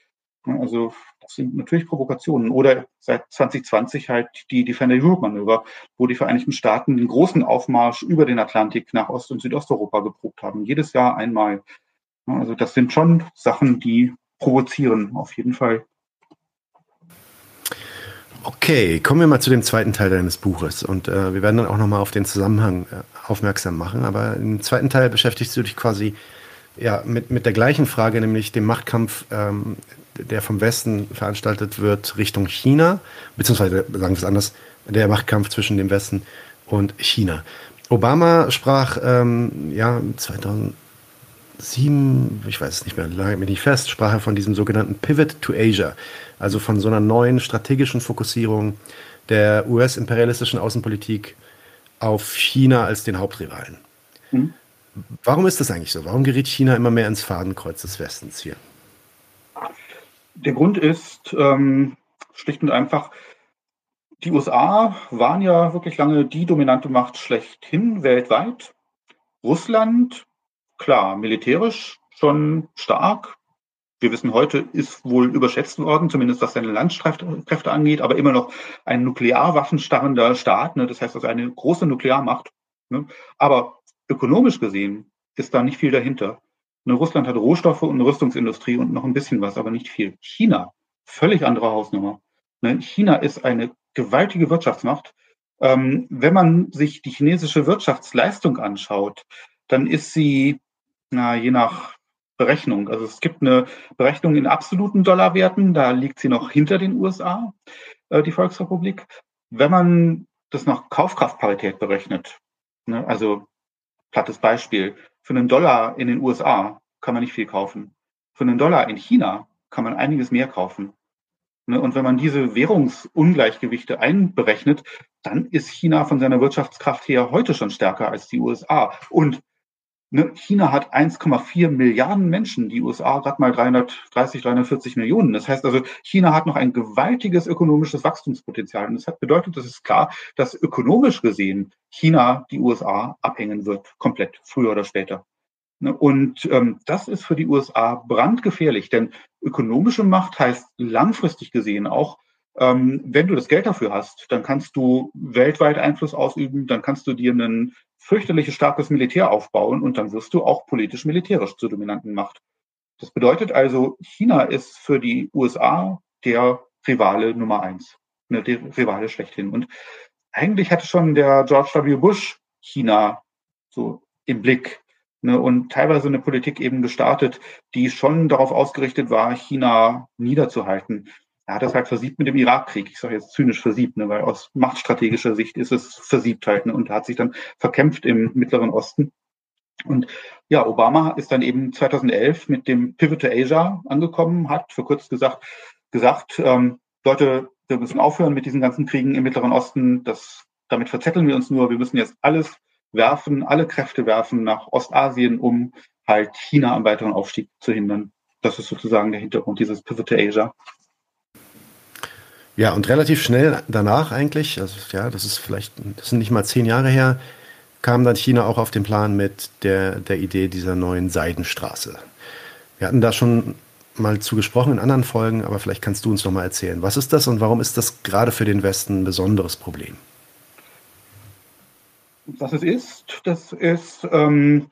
Ne, also das sind natürlich Provokationen. Oder seit 2020 halt die Defender Europe Manöver, wo die Vereinigten Staaten den großen Aufmarsch über den Atlantik nach Ost- und Südosteuropa geprobt haben. Jedes Jahr einmal. Also das sind schon Sachen, die provozieren, auf jeden Fall. Okay, kommen wir mal zu dem zweiten Teil deines Buches und äh, wir werden dann auch nochmal auf den Zusammenhang äh, aufmerksam machen. Aber im zweiten Teil beschäftigst du dich quasi ja, mit, mit der gleichen Frage, nämlich dem Machtkampf, ähm, der vom Westen veranstaltet wird Richtung China, beziehungsweise sagen wir es anders, der Machtkampf zwischen dem Westen und China. Obama sprach ähm, ja 2000 sieben, ich weiß es nicht mehr, lange mich nicht fest, sprach er von diesem sogenannten Pivot to Asia, also von so einer neuen strategischen Fokussierung der US-imperialistischen Außenpolitik auf China als den Hauptrivalen. Mhm. Warum ist das eigentlich so? Warum gerät China immer mehr ins Fadenkreuz des Westens hier? Der Grund ist ähm, schlicht und einfach, die USA waren ja wirklich lange die dominante Macht schlechthin weltweit. Russland klar, militärisch schon stark. Wir wissen heute, ist wohl überschätzt worden, zumindest was seine Landstreitkräfte angeht, aber immer noch ein nuklearwaffenstarrender Staat. Ne? Das heißt also eine große Nuklearmacht. Ne? Aber ökonomisch gesehen ist da nicht viel dahinter. Ne? Russland hat Rohstoffe und Rüstungsindustrie und noch ein bisschen was, aber nicht viel. China, völlig andere Hausnummer. Ne? China ist eine gewaltige Wirtschaftsmacht. Ähm, wenn man sich die chinesische Wirtschaftsleistung anschaut, dann ist sie na, je nach Berechnung. Also es gibt eine Berechnung in absoluten Dollarwerten, da liegt sie noch hinter den USA, äh, die Volksrepublik. Wenn man das nach Kaufkraftparität berechnet, ne, also plattes Beispiel, für einen Dollar in den USA kann man nicht viel kaufen. Für einen Dollar in China kann man einiges mehr kaufen. Ne, und wenn man diese Währungsungleichgewichte einberechnet, dann ist China von seiner Wirtschaftskraft her heute schon stärker als die USA. Und Ne, China hat 1,4 Milliarden Menschen, die USA gerade mal 330, 340 Millionen. Das heißt also, China hat noch ein gewaltiges ökonomisches Wachstumspotenzial. Und das hat bedeutet, das ist klar, dass ökonomisch gesehen China die USA abhängen wird, komplett, früher oder später. Ne, und ähm, das ist für die USA brandgefährlich, denn ökonomische Macht heißt langfristig gesehen auch, ähm, wenn du das Geld dafür hast, dann kannst du weltweit Einfluss ausüben, dann kannst du dir einen fürchterliches starkes Militär aufbauen und dann wirst du auch politisch-militärisch zur dominanten Macht. Das bedeutet also, China ist für die USA der Rivale Nummer eins, ne, der Rivale schlechthin. Und eigentlich hatte schon der George W. Bush China so im Blick ne, und teilweise eine Politik eben gestartet, die schon darauf ausgerichtet war, China niederzuhalten. Er hat das halt versiebt mit dem Irakkrieg. Ich sage jetzt zynisch versiebt, ne, weil aus machtstrategischer Sicht ist es versiebt halt ne, und hat sich dann verkämpft im Mittleren Osten. Und ja, Obama ist dann eben 2011 mit dem Pivot to Asia angekommen, hat für kurz gesagt, gesagt, ähm, Leute, wir müssen aufhören mit diesen ganzen Kriegen im Mittleren Osten. Das, damit verzetteln wir uns nur. Wir müssen jetzt alles werfen, alle Kräfte werfen nach Ostasien, um halt China am weiteren Aufstieg zu hindern. Das ist sozusagen der Hintergrund dieses Pivot to Asia. Ja, und relativ schnell danach eigentlich, also ja, das ist vielleicht, das sind nicht mal zehn Jahre her, kam dann China auch auf den Plan mit der, der Idee dieser neuen Seidenstraße. Wir hatten da schon mal zu gesprochen in anderen Folgen, aber vielleicht kannst du uns noch mal erzählen, was ist das und warum ist das gerade für den Westen ein besonderes Problem? Was es ist, das ist, ähm,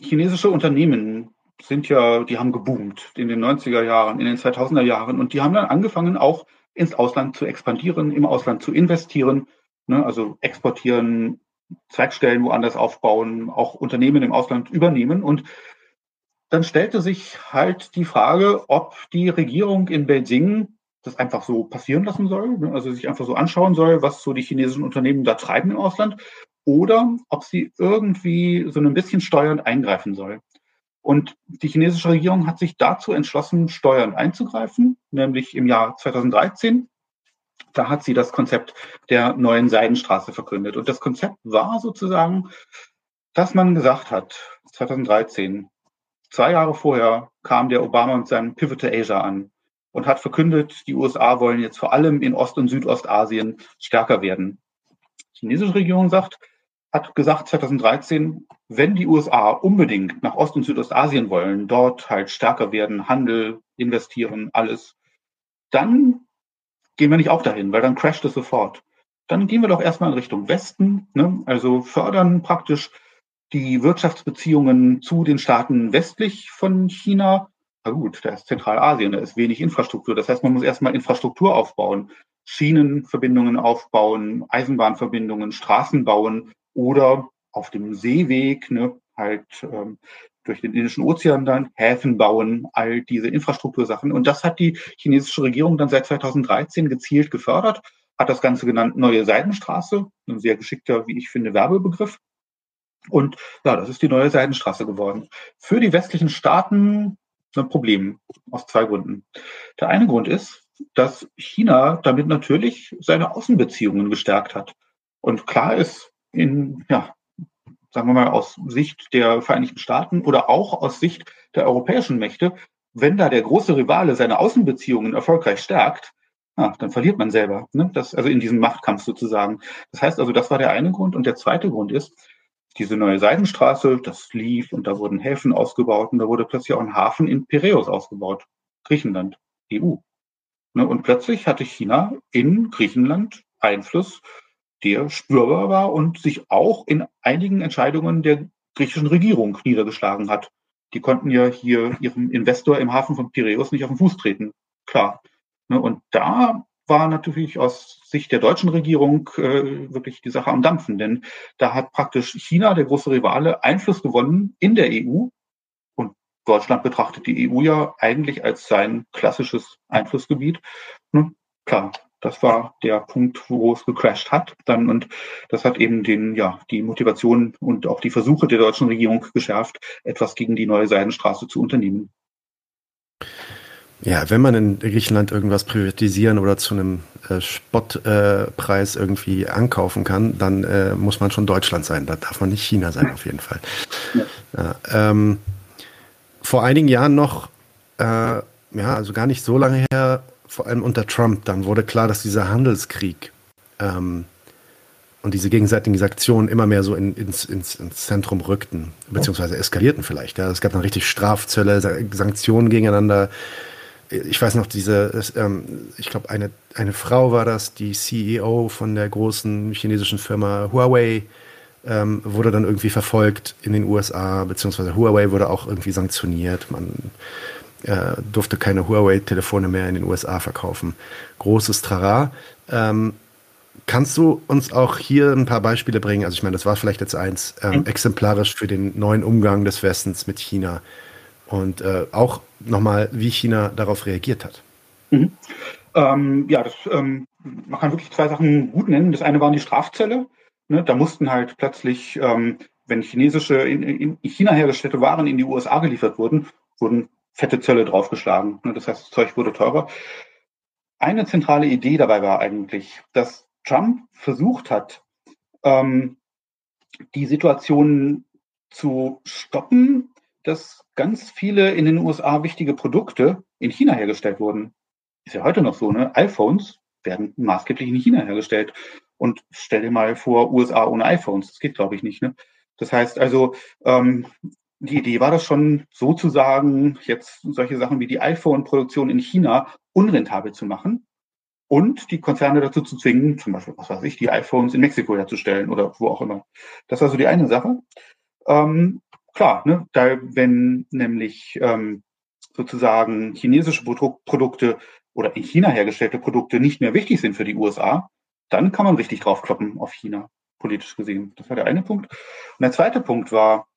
chinesische Unternehmen sind ja, die haben geboomt in den 90er Jahren, in den 2000er Jahren und die haben dann angefangen auch ins Ausland zu expandieren, im Ausland zu investieren, ne, also exportieren, Zweigstellen woanders aufbauen, auch Unternehmen im Ausland übernehmen. Und dann stellte sich halt die Frage, ob die Regierung in Beijing das einfach so passieren lassen soll, ne, also sich einfach so anschauen soll, was so die chinesischen Unternehmen da treiben im Ausland, oder ob sie irgendwie so ein bisschen steuernd eingreifen soll. Und die chinesische Regierung hat sich dazu entschlossen, steuernd einzugreifen, nämlich im Jahr 2013. Da hat sie das Konzept der neuen Seidenstraße verkündet. Und das Konzept war sozusagen, dass man gesagt hat, 2013, zwei Jahre vorher kam der Obama mit seinem Pivot to Asia an und hat verkündet, die USA wollen jetzt vor allem in Ost- und Südostasien stärker werden. Die chinesische Regierung sagt, hat gesagt 2013, wenn die USA unbedingt nach Ost- und Südostasien wollen, dort halt stärker werden, Handel, investieren, alles, dann gehen wir nicht auch dahin, weil dann crasht es sofort. Dann gehen wir doch erstmal in Richtung Westen, ne? also fördern praktisch die Wirtschaftsbeziehungen zu den Staaten westlich von China. Na gut, da ist Zentralasien, da ist wenig Infrastruktur. Das heißt, man muss erstmal Infrastruktur aufbauen, Schienenverbindungen aufbauen, Eisenbahnverbindungen, Straßen bauen, oder auf dem Seeweg, ne, halt ähm, durch den Indischen Ozean dann Häfen bauen, all diese Infrastruktursachen. Und das hat die chinesische Regierung dann seit 2013 gezielt gefördert, hat das Ganze genannt Neue Seidenstraße, ein sehr geschickter, wie ich finde, Werbebegriff. Und ja, das ist die neue Seidenstraße geworden. Für die westlichen Staaten ein Problem aus zwei Gründen. Der eine Grund ist, dass China damit natürlich seine Außenbeziehungen gestärkt hat. Und klar ist, in, ja, sagen wir mal, aus Sicht der Vereinigten Staaten oder auch aus Sicht der europäischen Mächte, wenn da der große Rivale seine Außenbeziehungen erfolgreich stärkt, ja, dann verliert man selber. Ne? Das, also in diesem Machtkampf sozusagen. Das heißt also, das war der eine Grund. Und der zweite Grund ist, diese neue Seidenstraße, das lief und da wurden Häfen ausgebaut und da wurde plötzlich auch ein Hafen in Piräus ausgebaut. Griechenland, EU. Ne? Und plötzlich hatte China in Griechenland Einfluss der spürbar war und sich auch in einigen Entscheidungen der griechischen Regierung niedergeschlagen hat. Die konnten ja hier ihrem Investor im Hafen von Piräus nicht auf den Fuß treten. Klar. Ne, und da war natürlich aus Sicht der deutschen Regierung äh, wirklich die Sache am Dampfen, denn da hat praktisch China, der große Rivale, Einfluss gewonnen in der EU. Und Deutschland betrachtet die EU ja eigentlich als sein klassisches Einflussgebiet. Ne, klar, das war der Punkt, wo es gecrashed hat. Dann und das hat eben den, ja, die Motivation und auch die Versuche der deutschen Regierung geschärft, etwas gegen die neue Seidenstraße zu unternehmen. Ja, wenn man in Griechenland irgendwas privatisieren oder zu einem äh, Spottpreis äh, irgendwie ankaufen kann, dann äh, muss man schon Deutschland sein. Da darf man nicht China sein, auf jeden Fall. Ja. Ja, ähm, vor einigen Jahren noch, äh, ja, also gar nicht so lange her, vor allem unter Trump, dann wurde klar, dass dieser Handelskrieg ähm, und diese gegenseitigen Sanktionen immer mehr so in, ins, ins, ins, Zentrum rückten, beziehungsweise eskalierten vielleicht. Ja. Es gab dann richtig Strafzölle, Sanktionen gegeneinander. Ich weiß noch, diese, ähm, ich glaube, eine, eine Frau war das, die CEO von der großen chinesischen Firma Huawei, ähm, wurde dann irgendwie verfolgt in den USA, beziehungsweise Huawei wurde auch irgendwie sanktioniert. Man äh, durfte keine Huawei-Telefone mehr in den USA verkaufen. Großes Trara. Ähm, kannst du uns auch hier ein paar Beispiele bringen? Also ich meine, das war vielleicht jetzt eins, ähm, exemplarisch für den neuen Umgang des Westens mit China und äh, auch nochmal, wie China darauf reagiert hat. Mhm. Ähm, ja, das, ähm, man kann wirklich zwei Sachen gut nennen. Das eine waren die Strafzölle. Ne, da mussten halt plötzlich, ähm, wenn chinesische, in, in China hergestellte Waren in die USA geliefert wurden, wurden fette Zölle draufgeschlagen. Ne, das heißt, das Zeug wurde teurer. Eine zentrale Idee dabei war eigentlich, dass Trump versucht hat, ähm, die Situation zu stoppen, dass ganz viele in den USA wichtige Produkte in China hergestellt wurden. Ist ja heute noch so, ne? iPhones werden maßgeblich in China hergestellt. Und stell dir mal vor, USA ohne iPhones. Das geht, glaube ich, nicht. Ne? Das heißt also, ähm, die Idee war das schon sozusagen, jetzt solche Sachen wie die iPhone-Produktion in China unrentabel zu machen und die Konzerne dazu zu zwingen, zum Beispiel, was weiß ich, die iPhones in Mexiko herzustellen oder wo auch immer. Das war so die eine Sache. Ähm, klar, ne, da, wenn nämlich ähm, sozusagen chinesische Produkte oder in China hergestellte Produkte nicht mehr wichtig sind für die USA, dann kann man richtig draufkloppen auf China, politisch gesehen. Das war der eine Punkt. Und der zweite Punkt war,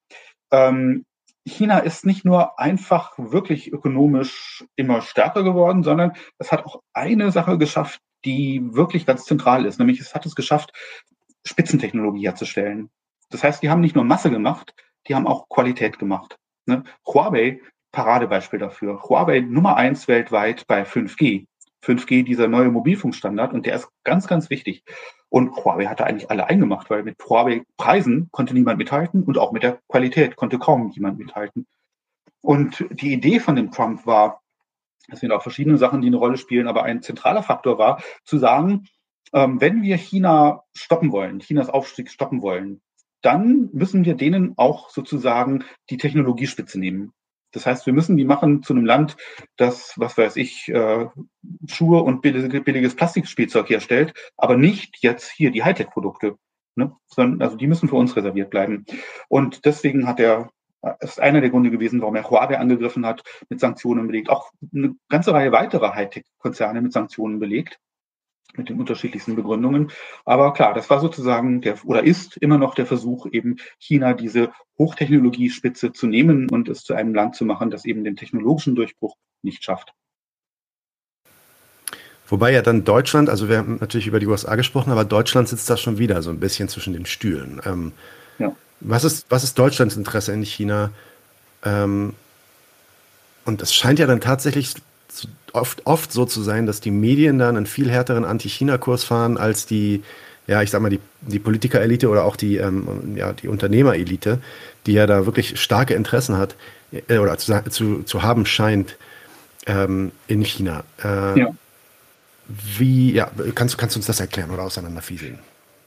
ähm, China ist nicht nur einfach wirklich ökonomisch immer stärker geworden, sondern es hat auch eine Sache geschafft, die wirklich ganz zentral ist, nämlich es hat es geschafft, Spitzentechnologie herzustellen. Das heißt, die haben nicht nur Masse gemacht, die haben auch Qualität gemacht. Ne? Huawei, Paradebeispiel dafür. Huawei Nummer eins weltweit bei 5G. 5G dieser neue Mobilfunkstandard und der ist ganz, ganz wichtig. Und Huawei hatte eigentlich alle eingemacht, weil mit Huawei-Preisen konnte niemand mithalten und auch mit der Qualität konnte kaum jemand mithalten. Und die Idee von dem Trump war, es sind auch verschiedene Sachen, die eine Rolle spielen, aber ein zentraler Faktor war, zu sagen, ähm, wenn wir China stoppen wollen, Chinas Aufstieg stoppen wollen, dann müssen wir denen auch sozusagen die Technologiespitze nehmen. Das heißt, wir müssen die machen zu einem Land, das, was weiß ich, äh, Schuhe und billiges Plastikspielzeug herstellt, aber nicht jetzt hier die Hightech-Produkte. Ne? Sondern, also die müssen für uns reserviert bleiben. Und deswegen hat er, ist einer der Gründe gewesen, warum er Huawei angegriffen hat, mit Sanktionen belegt. Auch eine ganze Reihe weiterer Hightech-Konzerne mit Sanktionen belegt mit den unterschiedlichsten Begründungen. Aber klar, das war sozusagen der oder ist immer noch der Versuch, eben China diese Hochtechnologiespitze zu nehmen und es zu einem Land zu machen, das eben den technologischen Durchbruch nicht schafft. Wobei ja dann Deutschland, also wir haben natürlich über die USA gesprochen, aber Deutschland sitzt da schon wieder so ein bisschen zwischen den Stühlen. Ähm, ja. was, ist, was ist Deutschlands Interesse in China? Ähm, und es scheint ja dann tatsächlich oft, oft so zu sein, dass die Medien dann einen viel härteren Anti-China-Kurs fahren als die, ja, ich sag mal, die, die Politikerelite oder auch die, ähm, ja, die Unternehmerelite, die ja da wirklich starke Interessen hat äh, oder zu, zu, zu haben scheint ähm, in China. Äh, ja. Wie, ja, kannst, kannst du uns das erklären oder auseinanderfieseln?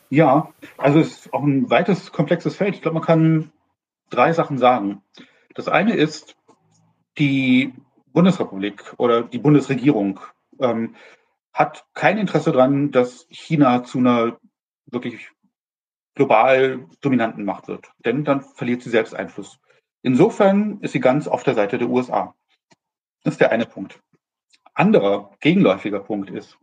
Ja, also es ist auch ein weites, komplexes Feld. Ich glaube, man kann drei Sachen sagen. Das eine ist, die Bundesrepublik oder die Bundesregierung ähm, hat kein Interesse daran, dass China zu einer wirklich global dominanten Macht wird. Denn dann verliert sie selbst Einfluss. Insofern ist sie ganz auf der Seite der USA. Das ist der eine Punkt. Anderer gegenläufiger Punkt ist,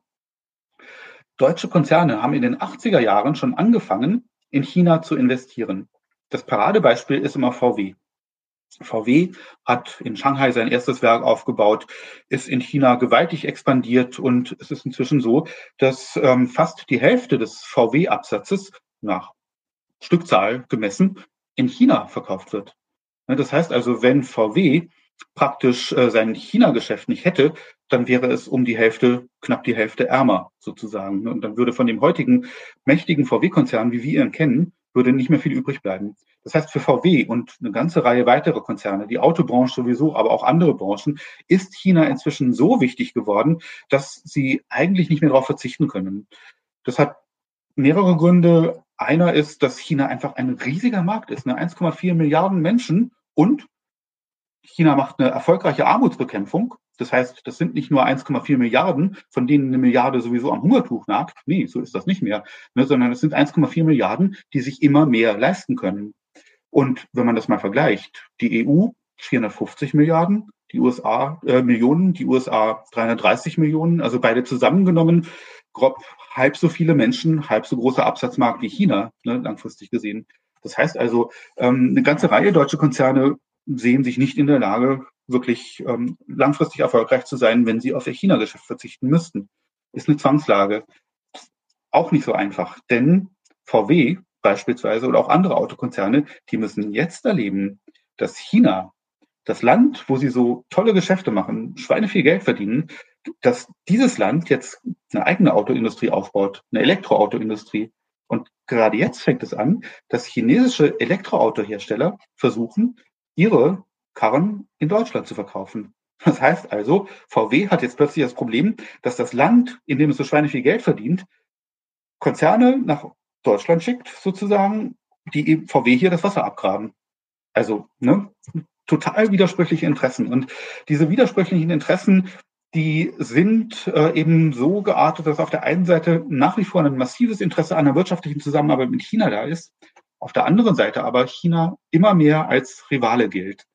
deutsche Konzerne haben in den 80er Jahren schon angefangen, in China zu investieren. Das Paradebeispiel ist immer VW. VW hat in Shanghai sein erstes Werk aufgebaut, ist in China gewaltig expandiert und es ist inzwischen so, dass ähm, fast die Hälfte des VW-Absatzes nach Stückzahl gemessen in China verkauft wird. Das heißt also, wenn VW praktisch äh, sein China-Geschäft nicht hätte, dann wäre es um die Hälfte, knapp die Hälfte ärmer sozusagen. Und dann würde von dem heutigen mächtigen VW-Konzern, wie wir ihn kennen, würde nicht mehr viel übrig bleiben. Das heißt, für VW und eine ganze Reihe weiterer Konzerne, die Autobranche sowieso, aber auch andere Branchen, ist China inzwischen so wichtig geworden, dass sie eigentlich nicht mehr darauf verzichten können. Das hat mehrere Gründe. Einer ist, dass China einfach ein riesiger Markt ist, 1,4 ne? Milliarden Menschen und China macht eine erfolgreiche Armutsbekämpfung. Das heißt, das sind nicht nur 1,4 Milliarden, von denen eine Milliarde sowieso am Hungertuch nagt. Nee, so ist das nicht mehr. Ne, sondern es sind 1,4 Milliarden, die sich immer mehr leisten können. Und wenn man das mal vergleicht, die EU 450 Milliarden, die USA äh, Millionen, die USA 330 Millionen, also beide zusammengenommen, grob halb so viele Menschen, halb so großer Absatzmarkt wie China, ne, langfristig gesehen. Das heißt also, ähm, eine ganze Reihe deutsche Konzerne sehen sich nicht in der Lage, wirklich ähm, langfristig erfolgreich zu sein, wenn sie auf ihr China-Geschäft verzichten müssten. Ist eine Zwangslage. Auch nicht so einfach, denn VW beispielsweise oder auch andere Autokonzerne, die müssen jetzt erleben, dass China, das Land, wo sie so tolle Geschäfte machen, Schweine viel Geld verdienen, dass dieses Land jetzt eine eigene Autoindustrie aufbaut, eine Elektroautoindustrie. Und gerade jetzt fängt es an, dass chinesische Elektroautohersteller versuchen, ihre Karren in Deutschland zu verkaufen. Das heißt also, VW hat jetzt plötzlich das Problem, dass das Land, in dem es so Schweine viel Geld verdient, Konzerne nach Deutschland schickt, sozusagen, die VW hier das Wasser abgraben. Also, ne, total widersprüchliche Interessen. Und diese widersprüchlichen Interessen, die sind äh, eben so geartet, dass auf der einen Seite nach wie vor ein massives Interesse an der wirtschaftlichen Zusammenarbeit mit China da ist, auf der anderen Seite aber China immer mehr als Rivale gilt.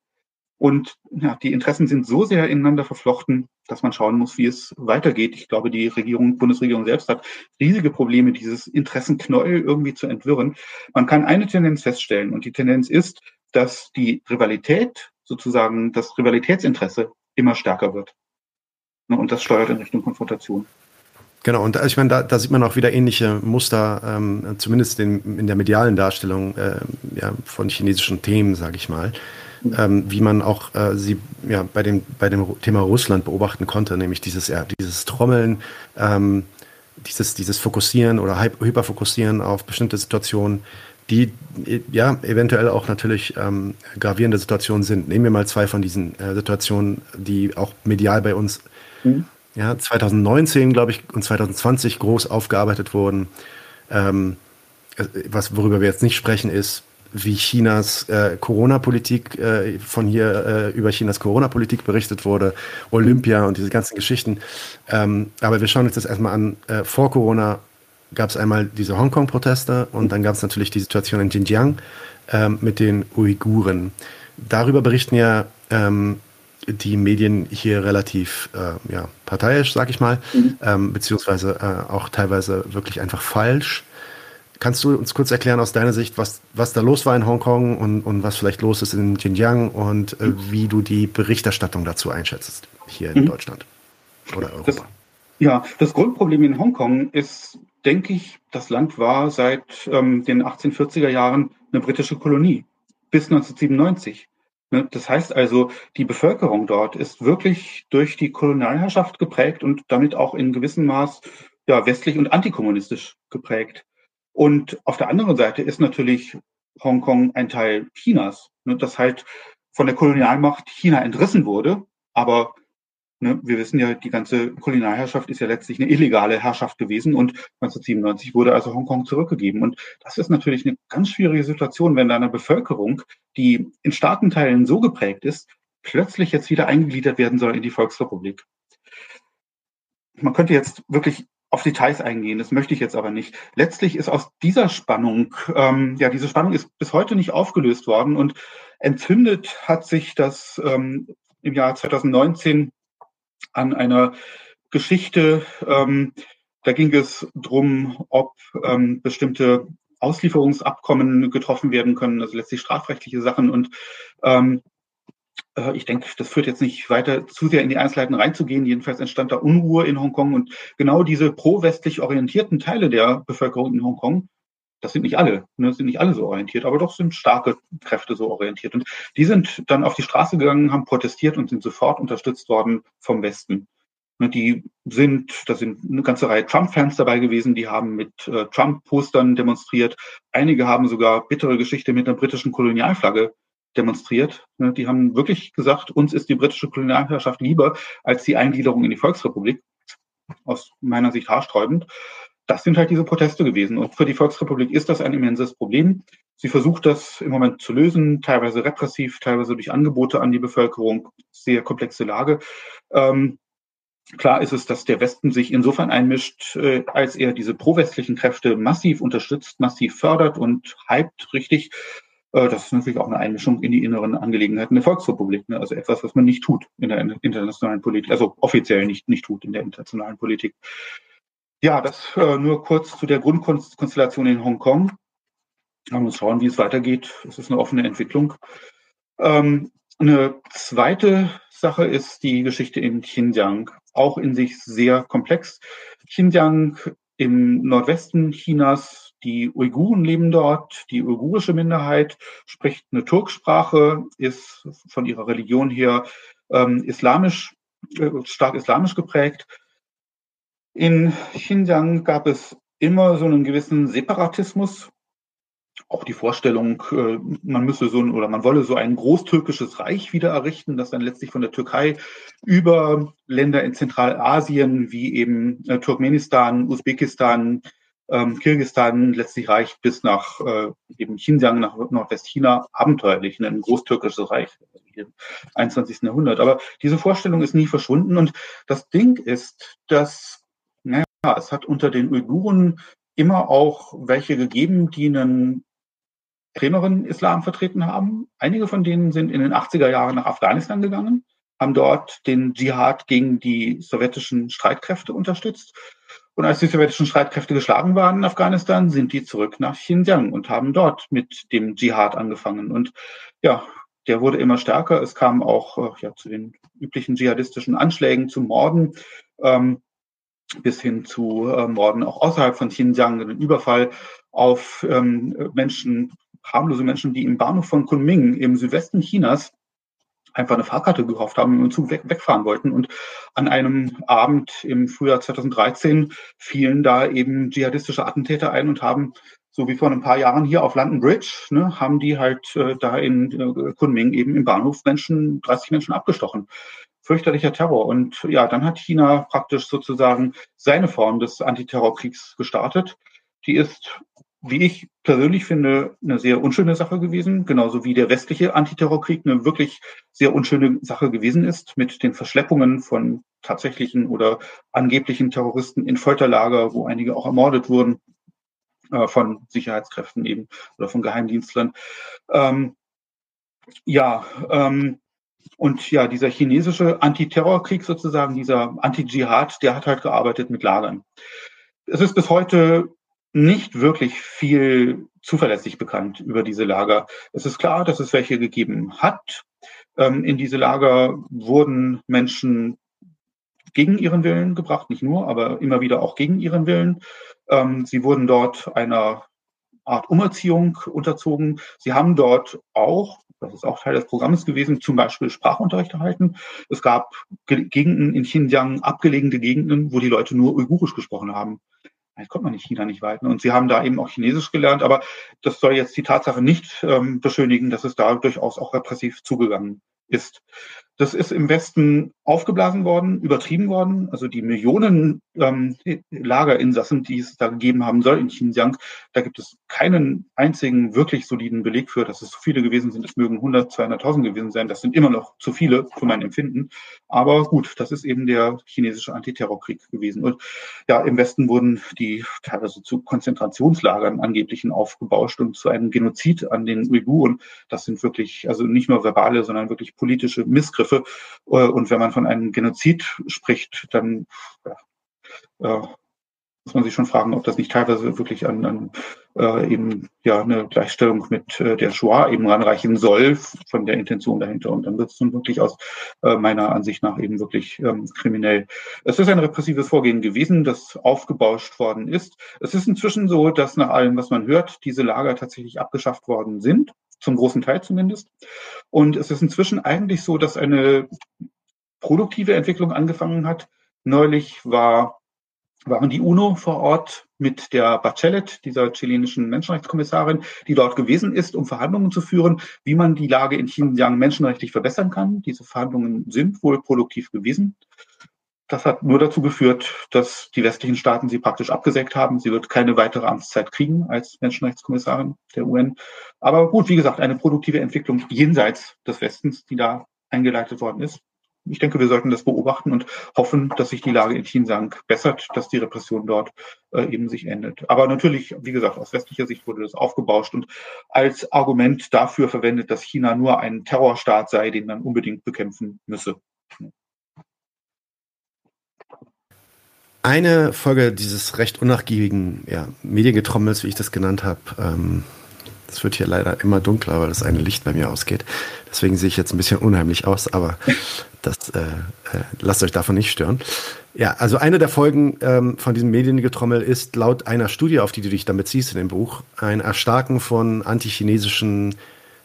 Und ja, die Interessen sind so sehr ineinander verflochten, dass man schauen muss, wie es weitergeht. Ich glaube, die Regierung, Bundesregierung selbst hat riesige Probleme, dieses Interessenknäuel irgendwie zu entwirren. Man kann eine Tendenz feststellen und die Tendenz ist, dass die Rivalität, sozusagen das Rivalitätsinteresse immer stärker wird. Und das steuert in Richtung Konfrontation. Genau, und ich meine, da, da sieht man auch wieder ähnliche Muster, ähm, zumindest in, in der medialen Darstellung äh, ja, von chinesischen Themen, sage ich mal ähm, wie man auch äh, sie ja, bei, dem, bei dem Thema Russland beobachten konnte, nämlich dieses, ja, dieses Trommeln, ähm, dieses, dieses Fokussieren oder Hyperfokussieren auf bestimmte Situationen, die ja eventuell auch natürlich ähm, gravierende Situationen sind. Nehmen wir mal zwei von diesen äh, Situationen, die auch medial bei uns mhm. ja, 2019, glaube ich, und 2020 groß aufgearbeitet wurden. Ähm, äh, was, worüber wir jetzt nicht sprechen, ist wie Chinas äh, Corona-Politik, äh, von hier äh, über Chinas Corona-Politik berichtet wurde, Olympia und diese ganzen Geschichten. Ähm, aber wir schauen uns das erstmal an. Äh, vor Corona gab es einmal diese Hongkong-Proteste und dann gab es natürlich die Situation in Xinjiang ähm, mit den Uiguren. Darüber berichten ja ähm, die Medien hier relativ äh, ja, parteiisch, sag ich mal, mhm. ähm, beziehungsweise äh, auch teilweise wirklich einfach falsch. Kannst du uns kurz erklären aus deiner Sicht, was, was da los war in Hongkong und, und was vielleicht los ist in Xinjiang und äh, wie du die Berichterstattung dazu einschätzt hier in mhm. Deutschland oder Europa? Das, ja, das Grundproblem in Hongkong ist, denke ich, das Land war seit ähm, den 1840er Jahren eine britische Kolonie bis 1997. Ne, das heißt also, die Bevölkerung dort ist wirklich durch die Kolonialherrschaft geprägt und damit auch in gewissem Maß ja, westlich und antikommunistisch geprägt. Und auf der anderen Seite ist natürlich Hongkong ein Teil Chinas, ne, das halt von der Kolonialmacht China entrissen wurde. Aber ne, wir wissen ja, die ganze Kolonialherrschaft ist ja letztlich eine illegale Herrschaft gewesen und 1997 wurde also Hongkong zurückgegeben. Und das ist natürlich eine ganz schwierige Situation, wenn da eine Bevölkerung, die in starken Teilen so geprägt ist, plötzlich jetzt wieder eingegliedert werden soll in die Volksrepublik. Man könnte jetzt wirklich auf Details eingehen. Das möchte ich jetzt aber nicht. Letztlich ist aus dieser Spannung, ähm, ja, diese Spannung ist bis heute nicht aufgelöst worden und entzündet hat sich das ähm, im Jahr 2019 an einer Geschichte. Ähm, da ging es drum, ob ähm, bestimmte Auslieferungsabkommen getroffen werden können, also letztlich strafrechtliche Sachen. Und ähm, äh, ich denke, das führt jetzt nicht weiter zu sehr in die Einzelheiten reinzugehen. Jedenfalls entstand da Unruhe in Hongkong und genau diese pro-westlich orientierten Teile der Bevölkerung in Hongkong, das sind nicht alle, ne, sind nicht alle so orientiert, aber doch sind starke Kräfte so orientiert. Und die sind dann auf die Straße gegangen, haben protestiert und sind sofort unterstützt worden vom Westen. Ne, die sind, da sind eine ganze Reihe Trump-Fans dabei gewesen, die haben mit äh, Trump-Postern demonstriert. Einige haben sogar bittere Geschichte mit einer britischen Kolonialflagge demonstriert. Ne, die haben wirklich gesagt, uns ist die britische Kolonialherrschaft lieber als die Eingliederung in die Volksrepublik. Aus meiner Sicht haarsträubend. Das sind halt diese Proteste gewesen. Und für die Volksrepublik ist das ein immenses Problem. Sie versucht das im Moment zu lösen, teilweise repressiv, teilweise durch Angebote an die Bevölkerung. Sehr komplexe Lage. Ähm, klar ist es, dass der Westen sich insofern einmischt, äh, als er diese pro-westlichen Kräfte massiv unterstützt, massiv fördert und hypt richtig das ist natürlich auch eine Einmischung in die inneren Angelegenheiten der Volksrepublik. Ne? Also etwas, was man nicht tut in der internationalen Politik, also offiziell nicht, nicht tut in der internationalen Politik. Ja, das äh, nur kurz zu der Grundkonstellation in Hongkong. Man muss schauen, wie es weitergeht. Es ist eine offene Entwicklung. Ähm, eine zweite Sache ist die Geschichte in Xinjiang, auch in sich sehr komplex. Xinjiang im Nordwesten Chinas, die Uiguren leben dort, die uigurische Minderheit spricht eine Turksprache, ist von ihrer Religion her ähm, islamisch, äh, stark islamisch geprägt. In Xinjiang gab es immer so einen gewissen Separatismus, auch die Vorstellung, äh, man müsse so ein, oder man wolle so ein großtürkisches Reich wieder errichten, das dann letztlich von der Türkei über Länder in Zentralasien wie eben äh, Turkmenistan, Usbekistan, ähm, Kirgistan letztlich reicht bis nach äh, eben Xinjiang, nach Nordwestchina, abenteuerlich, ne, ein großtürkisches Reich im 21. Jahrhundert. Aber diese Vorstellung ist nie verschwunden und das Ding ist, dass, naja, es hat unter den Uiguren immer auch welche gegeben, die einen extremeren Islam vertreten haben. Einige von denen sind in den 80er Jahren nach Afghanistan gegangen, haben dort den Dschihad gegen die sowjetischen Streitkräfte unterstützt. Und als die sowjetischen Streitkräfte geschlagen waren in Afghanistan, sind die zurück nach Xinjiang und haben dort mit dem Dschihad angefangen. Und ja, der wurde immer stärker. Es kam auch äh, ja, zu den üblichen dschihadistischen Anschlägen, zu Morden. Ähm, bis hin zu äh, Morden auch außerhalb von Xinjiang, einen Überfall auf ähm, Menschen, harmlose Menschen, die im Bahnhof von Kunming im Südwesten Chinas einfach eine Fahrkarte gekauft haben und im Zug weg, wegfahren wollten. Und an einem Abend im Frühjahr 2013 fielen da eben dschihadistische Attentäter ein und haben, so wie vor ein paar Jahren hier auf London Bridge, ne, haben die halt äh, da in äh, Kunming eben im Bahnhof Menschen, 30 Menschen abgestochen. Fürchterlicher Terror. Und ja, dann hat China praktisch sozusagen seine Form des Antiterrorkriegs gestartet. Die ist wie ich persönlich finde, eine sehr unschöne Sache gewesen, genauso wie der westliche Antiterrorkrieg eine wirklich sehr unschöne Sache gewesen ist, mit den Verschleppungen von tatsächlichen oder angeblichen Terroristen in Folterlager, wo einige auch ermordet wurden äh, von Sicherheitskräften eben oder von Geheimdienstlern. Ähm, ja, ähm, und ja, dieser chinesische Antiterrorkrieg sozusagen, dieser Anti-Dschihad, der hat halt gearbeitet mit Lagern. Es ist bis heute nicht wirklich viel zuverlässig bekannt über diese Lager. Es ist klar, dass es welche gegeben hat. Ähm, in diese Lager wurden Menschen gegen ihren Willen gebracht, nicht nur, aber immer wieder auch gegen ihren Willen. Ähm, sie wurden dort einer Art Umerziehung unterzogen. Sie haben dort auch, das ist auch Teil des Programms gewesen, zum Beispiel Sprachunterricht erhalten. Es gab Gegenden in Xinjiang, abgelegene Gegenden, wo die Leute nur Uigurisch gesprochen haben. Vielleicht kommt man in China nicht weit. Ne? Und sie haben da eben auch Chinesisch gelernt, aber das soll jetzt die Tatsache nicht ähm, beschönigen, dass es da durchaus auch repressiv zugegangen ist. Das ist im Westen aufgeblasen worden, übertrieben worden. Also die Millionen ähm, Lagerinsassen, die es da gegeben haben soll in Xinjiang, da gibt es keinen einzigen wirklich soliden Beleg für, dass es so viele gewesen sind. Es mögen 100, 200.000 gewesen sein. Das sind immer noch zu viele für mein Empfinden. Aber gut, das ist eben der chinesische Antiterrorkrieg gewesen. Und ja, im Westen wurden die teilweise zu Konzentrationslagern angeblichen aufgebauscht und zu einem Genozid an den Uiguren. Das sind wirklich, also nicht nur verbale, sondern wirklich politische Missgriffe Begriffe. Äh, und wenn man von einem Genozid spricht, dann ja, muss man sich schon fragen, ob das nicht teilweise wirklich an, an äh, eben ja eine Gleichstellung mit äh, der Shoah eben ranreichen soll von der Intention dahinter. Und dann wird es nun wirklich aus äh, meiner Ansicht nach eben wirklich ähm, kriminell. Es ist ein repressives Vorgehen gewesen, das aufgebauscht worden ist. Es ist inzwischen so, dass nach allem, was man hört, diese Lager tatsächlich abgeschafft worden sind zum großen Teil zumindest. Und es ist inzwischen eigentlich so, dass eine produktive Entwicklung angefangen hat. Neulich war, waren die UNO vor Ort mit der Bachelet, dieser chilenischen Menschenrechtskommissarin, die dort gewesen ist, um Verhandlungen zu führen, wie man die Lage in Xinjiang menschenrechtlich verbessern kann. Diese Verhandlungen sind wohl produktiv gewesen. Das hat nur dazu geführt, dass die westlichen Staaten sie praktisch abgesägt haben. Sie wird keine weitere Amtszeit kriegen als Menschenrechtskommissarin der UN. Aber gut, wie gesagt, eine produktive Entwicklung jenseits des Westens, die da eingeleitet worden ist. ich denke, wir sollten das beobachten und hoffen, dass sich die Lage in Xinjiang bessert, dass die Repression dort äh, eben sich endet. Aber natürlich, wie gesagt, aus westlicher Sicht wurde das aufgebauscht und als Argument dafür verwendet, dass China nur ein Terrorstaat sei, den man unbedingt bekämpfen müsse. Eine Folge dieses recht unnachgiebigen ja, Mediengetrommels, wie ich das genannt habe, ähm, es wird hier leider immer dunkler, weil das eine Licht bei mir ausgeht. Deswegen sehe ich jetzt ein bisschen unheimlich aus, aber das äh, äh, lasst euch davon nicht stören. Ja, also eine der Folgen ähm, von diesem Mediengetrommel ist laut einer Studie, auf die du dich damit ziehst in dem Buch, ein Erstarken von antichinesischen,